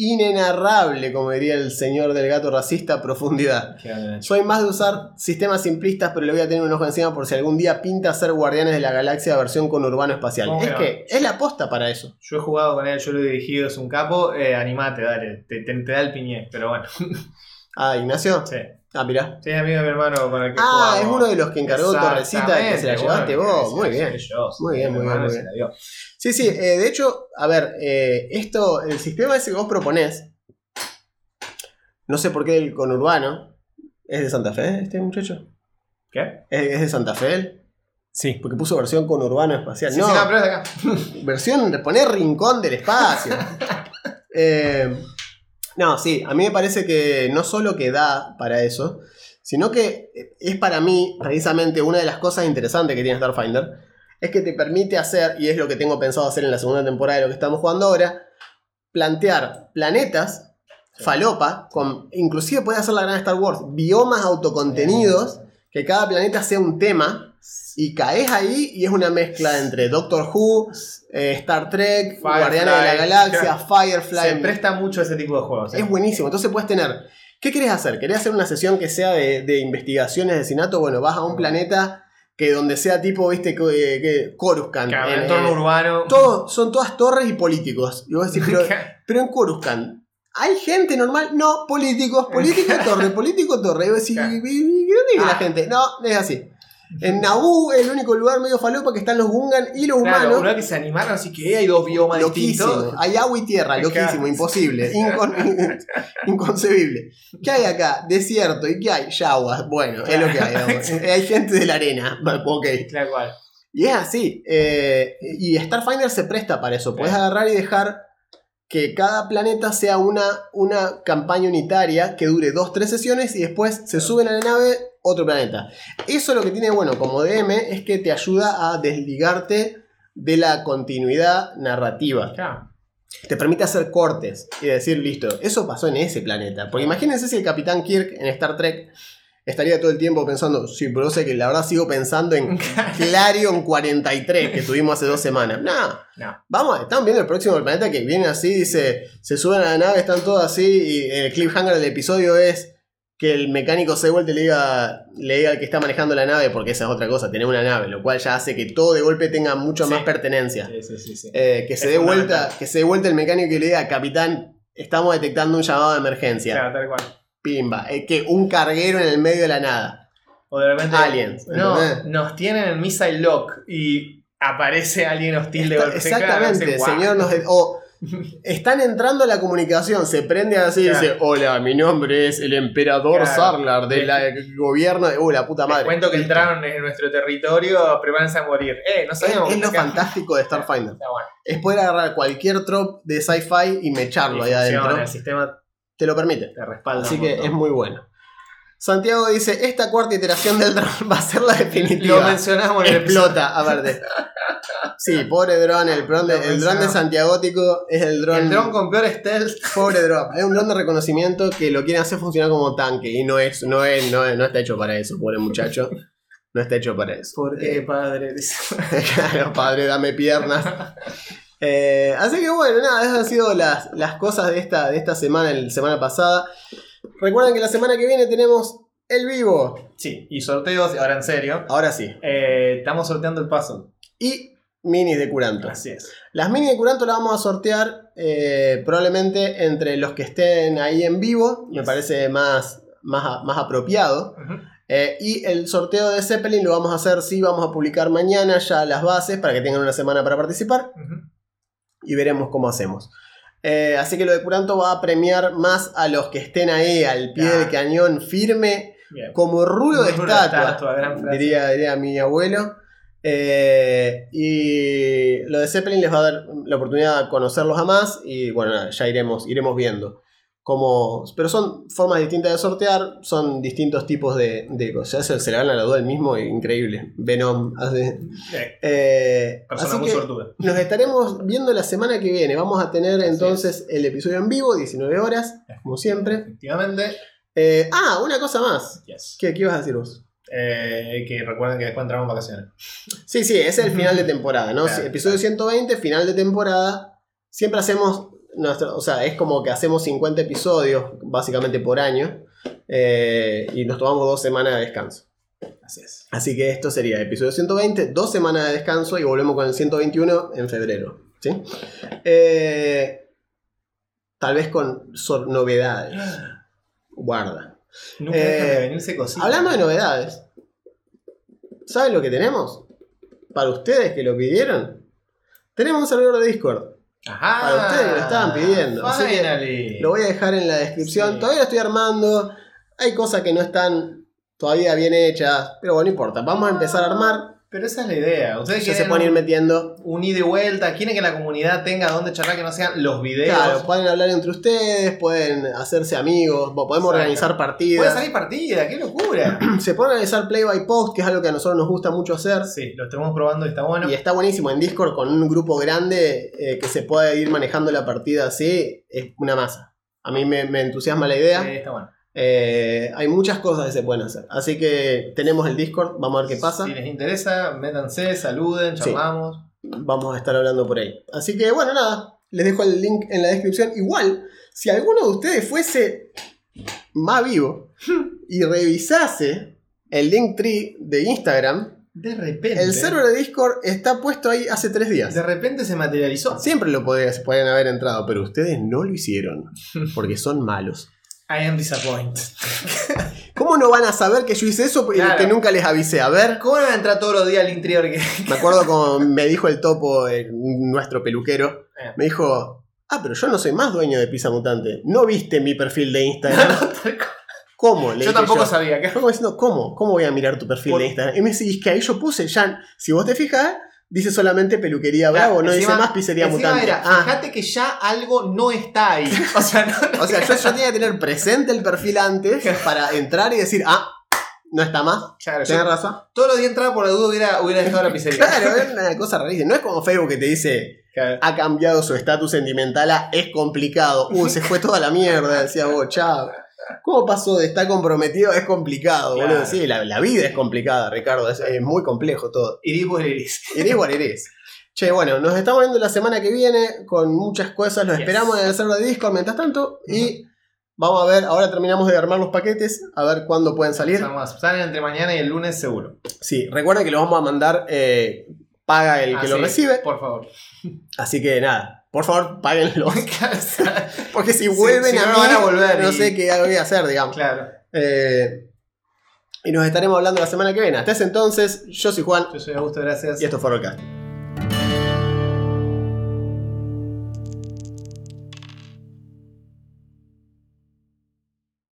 Speaker 1: inenarrable, como diría el señor del gato racista, profundidad. Soy más de usar sistemas simplistas, pero le voy a tener un ojo encima por si algún día pinta ser Guardianes de la Galaxia versión con urbano espacial.
Speaker 2: ¿Cómo
Speaker 1: Es
Speaker 2: que no?
Speaker 1: que es la aposta para eso.
Speaker 2: Yo he jugado con él, yo lo he dirigido, es un capo. Eh, animate, dale. Te, te- te da el piñé, pero bueno.
Speaker 1: Ah, Ignacio.
Speaker 2: Sí.
Speaker 1: Ah, mirá.
Speaker 2: Sí, es amigo de mi hermano con el que
Speaker 1: Ah,
Speaker 2: jugamos.
Speaker 1: es uno de los que encargó Torrecita que se la llevaste
Speaker 2: bueno,
Speaker 1: vos. Muy bien.
Speaker 2: yo,
Speaker 1: Muy bien, muy bien,
Speaker 2: hermano
Speaker 1: muy
Speaker 2: se
Speaker 1: bien.
Speaker 2: la dio.
Speaker 1: Sí, sí, eh, de hecho, a ver, eh, esto, el sistema ese que vos proponés, No sé por qué el conurbano. ¿Es de Santa Fe este muchacho?
Speaker 2: ¿Qué?
Speaker 1: ¿Es, es de Santa Fe él?
Speaker 2: Sí.
Speaker 1: Porque puso versión conurbano espacial.
Speaker 2: Sí,
Speaker 1: no,
Speaker 2: sí, no, pero es de acá.
Speaker 1: versión de poner rincón del espacio. (laughs) Eh, no, sí, a mí me parece que no solo que da para eso, sino que es para mí precisamente una de las cosas interesantes que tiene Starfinder, es que te permite hacer, y es lo que tengo pensado hacer en la segunda temporada de lo que estamos jugando ahora, plantear planetas, falopa, con, inclusive puede hacer la gran Star Wars, biomas autocontenidos, que cada planeta sea un tema, y caes ahí y es una mezcla entre Doctor Who, eh, Star Trek, Guardianes de la Galaxia. Firefly.
Speaker 2: Se presta mucho a ese tipo de juegos. ¿eh?
Speaker 1: Es buenísimo. Entonces puedes tener. ¿Qué querés hacer? ¿Querés hacer una sesión que sea de, de investigaciones de asesinato? Bueno, vas a un planeta que donde sea tipo, viste, que, que- Coruscant.
Speaker 2: Claro,
Speaker 1: En-
Speaker 2: en entorno
Speaker 1: eh,
Speaker 2: urbano.
Speaker 1: todo- son todas torres y políticos. Y vos decís, pero, pero en Coruscant. ¿Hay gente normal? No, políticos, político torre, político torre. Y vos decís. ¿y- dónde vive la
Speaker 2: Ah.
Speaker 1: gente? No, es así. En Naboo es el único lugar medio falopa que están los Gungan y los
Speaker 2: Claro,
Speaker 1: humanos.
Speaker 2: una vez que se animaron, así que hay dos biomas
Speaker 1: Loquísimo.
Speaker 2: distintos.
Speaker 1: Hay agua y tierra,
Speaker 2: Claro.
Speaker 1: loquísimo, imposible, (laughs) incon- (laughs) inconcebible. ¿Qué hay acá? Desierto. ¿Y qué hay? Yaguas. Bueno, es lo que hay. hay gente de la arena. (laughs) Ok.
Speaker 2: Claro, cual.
Speaker 1: Y es así. eh, y Starfinder se presta para eso. Puedes
Speaker 2: Claro.
Speaker 1: agarrar y dejar que cada planeta sea una, una campaña unitaria que dure dos, tres sesiones y después se suben a la nave otro planeta. Eso lo que tiene bueno como DM es que te ayuda a desligarte de la continuidad narrativa.
Speaker 2: Claro.
Speaker 1: Te permite hacer cortes y decir, listo, eso pasó en ese planeta. Porque imagínense si el Capitán Kirk en Star Trek estaría todo el tiempo pensando, sí, pero sé que la verdad sigo pensando en (laughs) Clarion 43 que tuvimos hace dos semanas. No,
Speaker 2: No.
Speaker 1: vamos, están viendo el próximo planeta que viene así, dice, se suben a la nave, están todos así y el cliffhanger del episodio es que el mecánico se vuelve y le diga, le diga al que está manejando la nave, porque esa es otra cosa, tener una nave, lo cual ya hace que todo de golpe tenga mucho
Speaker 2: Sí.
Speaker 1: más pertenencia.
Speaker 2: Sí, sí, sí. sí.
Speaker 1: Eh, que, se dé vuelta, que se dé vuelta el mecánico y le diga, capitán, estamos detectando un llamado de emergencia.
Speaker 2: Claro, tal cual.
Speaker 1: Pimba. Eh, que un carguero en el medio de la nada.
Speaker 2: O de repente.
Speaker 1: Aliens,
Speaker 2: No,
Speaker 1: ¿entendés?
Speaker 2: nos tienen en Missile Lock y aparece alguien hostil de golpe.
Speaker 1: exactamente, señor. Nos- o están entrando a la comunicación, se prende así y
Speaker 2: Claro.
Speaker 1: dice: Hola, mi nombre es el emperador
Speaker 2: Claro.
Speaker 1: Sarlar del gobierno de. Uh, la puta
Speaker 2: Les
Speaker 1: madre.
Speaker 2: cuento que entraron en nuestro territorio, prepárense a morir. Eh, no
Speaker 1: Es,
Speaker 2: sabíamos.
Speaker 1: es lo
Speaker 2: Acá.
Speaker 1: fantástico de Starfinder.
Speaker 2: Está bueno.
Speaker 1: Es poder agarrar cualquier trop de sci-fi y mecharlo ahí
Speaker 2: Y funciona,
Speaker 1: adentro.
Speaker 2: El sistema
Speaker 1: Te lo permite.
Speaker 2: te respalda.
Speaker 1: Así que es muy bueno. Santiago dice, esta cuarta iteración del dron (laughs) va a ser la
Speaker 2: Lo
Speaker 1: definitiva.
Speaker 2: mencionamos en el.
Speaker 1: Explota, aparte. Sí, pobre dron, el dron de,
Speaker 2: Lo
Speaker 1: el dron de. Santiagótico es el dron...
Speaker 2: El dron con peor stealth.
Speaker 1: Pobre dron. (laughs) Es un dron de reconocimiento que lo quieren hacer funcionar como tanque y no es, no es, no, es- no está hecho para eso, pobre muchacho. No está hecho para eso.
Speaker 2: ¿Por qué, padre? (laughs)
Speaker 1: claro, padre, dame piernas. Eh, así que bueno, nada, esas han sido las, las cosas de esta, de esta semana, la semana pasada. Recuerden que la semana que viene tenemos el vivo.
Speaker 2: Sí, y sorteos, ahora en serio.
Speaker 1: Ahora sí.
Speaker 2: Eh, estamos sorteando el puzzle.
Speaker 1: Y minis de Curanto.
Speaker 2: Así es.
Speaker 1: Las minis de Curanto las vamos a sortear eh, probablemente entre los que estén ahí en vivo. Me parece más, más, más apropiado. Eh, y el sorteo de Zeppelin lo vamos a hacer, sí, vamos a publicar mañana ya las bases para que tengan una semana para participar. Y veremos cómo hacemos. Eh, así que lo de Curanto va a premiar más a los que estén ahí al pie
Speaker 2: Claro.
Speaker 1: del cañón firme
Speaker 2: Bien.
Speaker 1: como rulo de
Speaker 2: Rulo
Speaker 1: estatua, diría, diría mi abuelo. Eh, y lo de Zeppelin les va a dar la oportunidad de conocerlos a más y bueno, ya iremos, iremos viendo. Cómo, pero son formas distintas de sortear, son distintos tipos de, de cosas. Se, se le van a la duda el mismo, increíble. Venom hace.
Speaker 2: Bien.
Speaker 1: Eh,
Speaker 2: Persona
Speaker 1: así
Speaker 2: muy
Speaker 1: que-
Speaker 2: sortuda.
Speaker 1: nos estaremos viendo la semana que viene. Vamos a tener
Speaker 2: Así
Speaker 1: entonces el episodio en vivo, 19 horas, como siempre.
Speaker 2: Efectivamente.
Speaker 1: Eh, ah, una cosa más.
Speaker 2: Yes.
Speaker 1: ¿Qué, qué ibas a decir vos?
Speaker 2: Eh, que recuerden que después entramos en vacaciones.
Speaker 1: Sí, sí, ese es el final de temporada, ¿no?
Speaker 2: Claro.
Speaker 1: Episodio 120, final de temporada. Siempre hacemos, nuestro, o sea, es como que hacemos 50 episodios, básicamente por año, eh, y nos tomamos dos semanas de descanso.
Speaker 2: Así es.
Speaker 1: Así que esto sería episodio 120, dos semanas de descanso y volvemos con el 121 en febrero. ¿sí? Eh, tal vez con novedades. (gasps) Guarda.
Speaker 2: Nunca
Speaker 1: Eh,
Speaker 2: venirse.
Speaker 1: Hablando de novedades, ¿saben lo que tenemos? Para ustedes que lo pidieron, tenemos un servidor de Discord.
Speaker 2: Ajá.
Speaker 1: Para ustedes que lo estaban pidiendo. Así que
Speaker 2: Finally.
Speaker 1: Lo voy a dejar en la descripción.
Speaker 2: Sí.
Speaker 1: Todavía lo estoy armando. Hay cosas que no están todavía bien hechas. Pero bueno, no importa. Vamos a empezar a armar.
Speaker 2: Pero esa es la idea. Ustedes
Speaker 1: Ya se pueden ir metiendo.
Speaker 2: un ida y vuelta. Quieren que la comunidad tenga donde charlar que no sean los videos.
Speaker 1: Claro, pueden hablar entre ustedes, pueden hacerse amigos, po- podemos
Speaker 2: Exacto.
Speaker 1: organizar
Speaker 2: Puede
Speaker 1: partidas.
Speaker 2: salir partida, qué locura. (clears throat)
Speaker 1: Se puede organizar play by post, que es algo que a nosotros nos gusta mucho hacer.
Speaker 2: sí, lo estamos probando y está bueno.
Speaker 1: Y está buenísimo en Discord con un grupo grande eh, que se puede ir manejando la partida así. Es una masa. A mí me, me entusiasma la idea.
Speaker 2: Sí, está bueno.
Speaker 1: Eh, hay muchas cosas que se pueden hacer. Así que tenemos el Discord, vamos a ver qué pasa.
Speaker 2: Si les interesa, métanse, saluden,
Speaker 1: Sí.
Speaker 2: charlamos.
Speaker 1: Vamos a estar hablando por ahí. Así que bueno, nada, les dejo el link en la descripción. Igual, si alguno de ustedes fuese más vivo (laughs) y revisase el link tree de Instagram,
Speaker 2: De repente.
Speaker 1: el server de Discord está puesto ahí hace tres días.
Speaker 2: De repente se materializó.
Speaker 1: Siempre lo podrían haber entrado, pero ustedes no lo hicieron (laughs) porque son malos.
Speaker 2: I am disappointed. (laughs)
Speaker 1: ¿Cómo no van a saber que yo hice eso y
Speaker 2: Claro.
Speaker 1: que nunca les avisé? A ver,
Speaker 2: ¿Cómo van a entrar todos los días al interior que
Speaker 1: me acuerdo como me dijo el topo, eh, nuestro peluquero,
Speaker 2: Eh.
Speaker 1: me dijo, ah, pero yo no soy más dueño de Pizza Mutante. ¿No viste mi perfil de Instagram? (laughs) ¿Cómo? Le
Speaker 2: Yo tampoco sabía que.
Speaker 1: Diciendo, ¿cómo? ¿Cómo voy a mirar tu perfil
Speaker 2: Por-
Speaker 1: de Instagram? Y me dice, "Y es que ahí yo puse ya, si vos te fijas, dice solamente peluquería bravo, no
Speaker 2: Encima-
Speaker 1: dice más pizzería
Speaker 2: encima
Speaker 1: mutante.
Speaker 2: era,
Speaker 1: Ah,
Speaker 2: Fíjate que ya algo no está ahí. (laughs) O sea, no,
Speaker 1: o sea, yo, yo tenía que tener presente el perfil antes para entrar y decir, ah, no está más.
Speaker 2: Claro,
Speaker 1: Tenés
Speaker 2: yo
Speaker 1: razón.
Speaker 2: todos los días entraba por la duda hubiera, hubiera dejado la pizzería. (laughs)
Speaker 1: Claro, es una cosa rarísima. No es como Facebook que te dice,
Speaker 2: Claro.
Speaker 1: ha cambiado su estatus sentimental a es complicado. Uh, se fue toda la mierda, decía vos, chao. ¿Cómo pasó de estar comprometido es complicado,
Speaker 2: Claro.
Speaker 1: boludo? Sí, la, la vida es complicada, Ricardo. Es, es muy complejo todo.
Speaker 2: Iris por iris.
Speaker 1: It is what it is. Che, bueno, nos estamos viendo la semana que viene con muchas cosas. Los
Speaker 2: Yes.
Speaker 1: esperamos en el server de Discord mientras tanto. Y vamos a ver, ahora terminamos de armar los paquetes, a ver cuándo pueden salir.
Speaker 2: Vamos, salen entre mañana y el lunes seguro.
Speaker 1: Sí, recuerden que los vamos a mandar, eh, paga el
Speaker 2: Ah,
Speaker 1: que lo recibe.
Speaker 2: Por favor.
Speaker 1: Así que nada, por favor, páguenlo. (laughs) Porque si
Speaker 2: Sí,
Speaker 1: vuelven
Speaker 2: si
Speaker 1: a
Speaker 2: no,
Speaker 1: mí,
Speaker 2: van a volver
Speaker 1: no
Speaker 2: y-
Speaker 1: sé qué voy a hacer, digamos.
Speaker 2: claro.
Speaker 1: Eh, y nos estaremos hablando la semana que viene. Hasta ese entonces, yo soy Juan
Speaker 2: Yo soy Augusto, gracias.
Speaker 1: y esto fue Rollcast.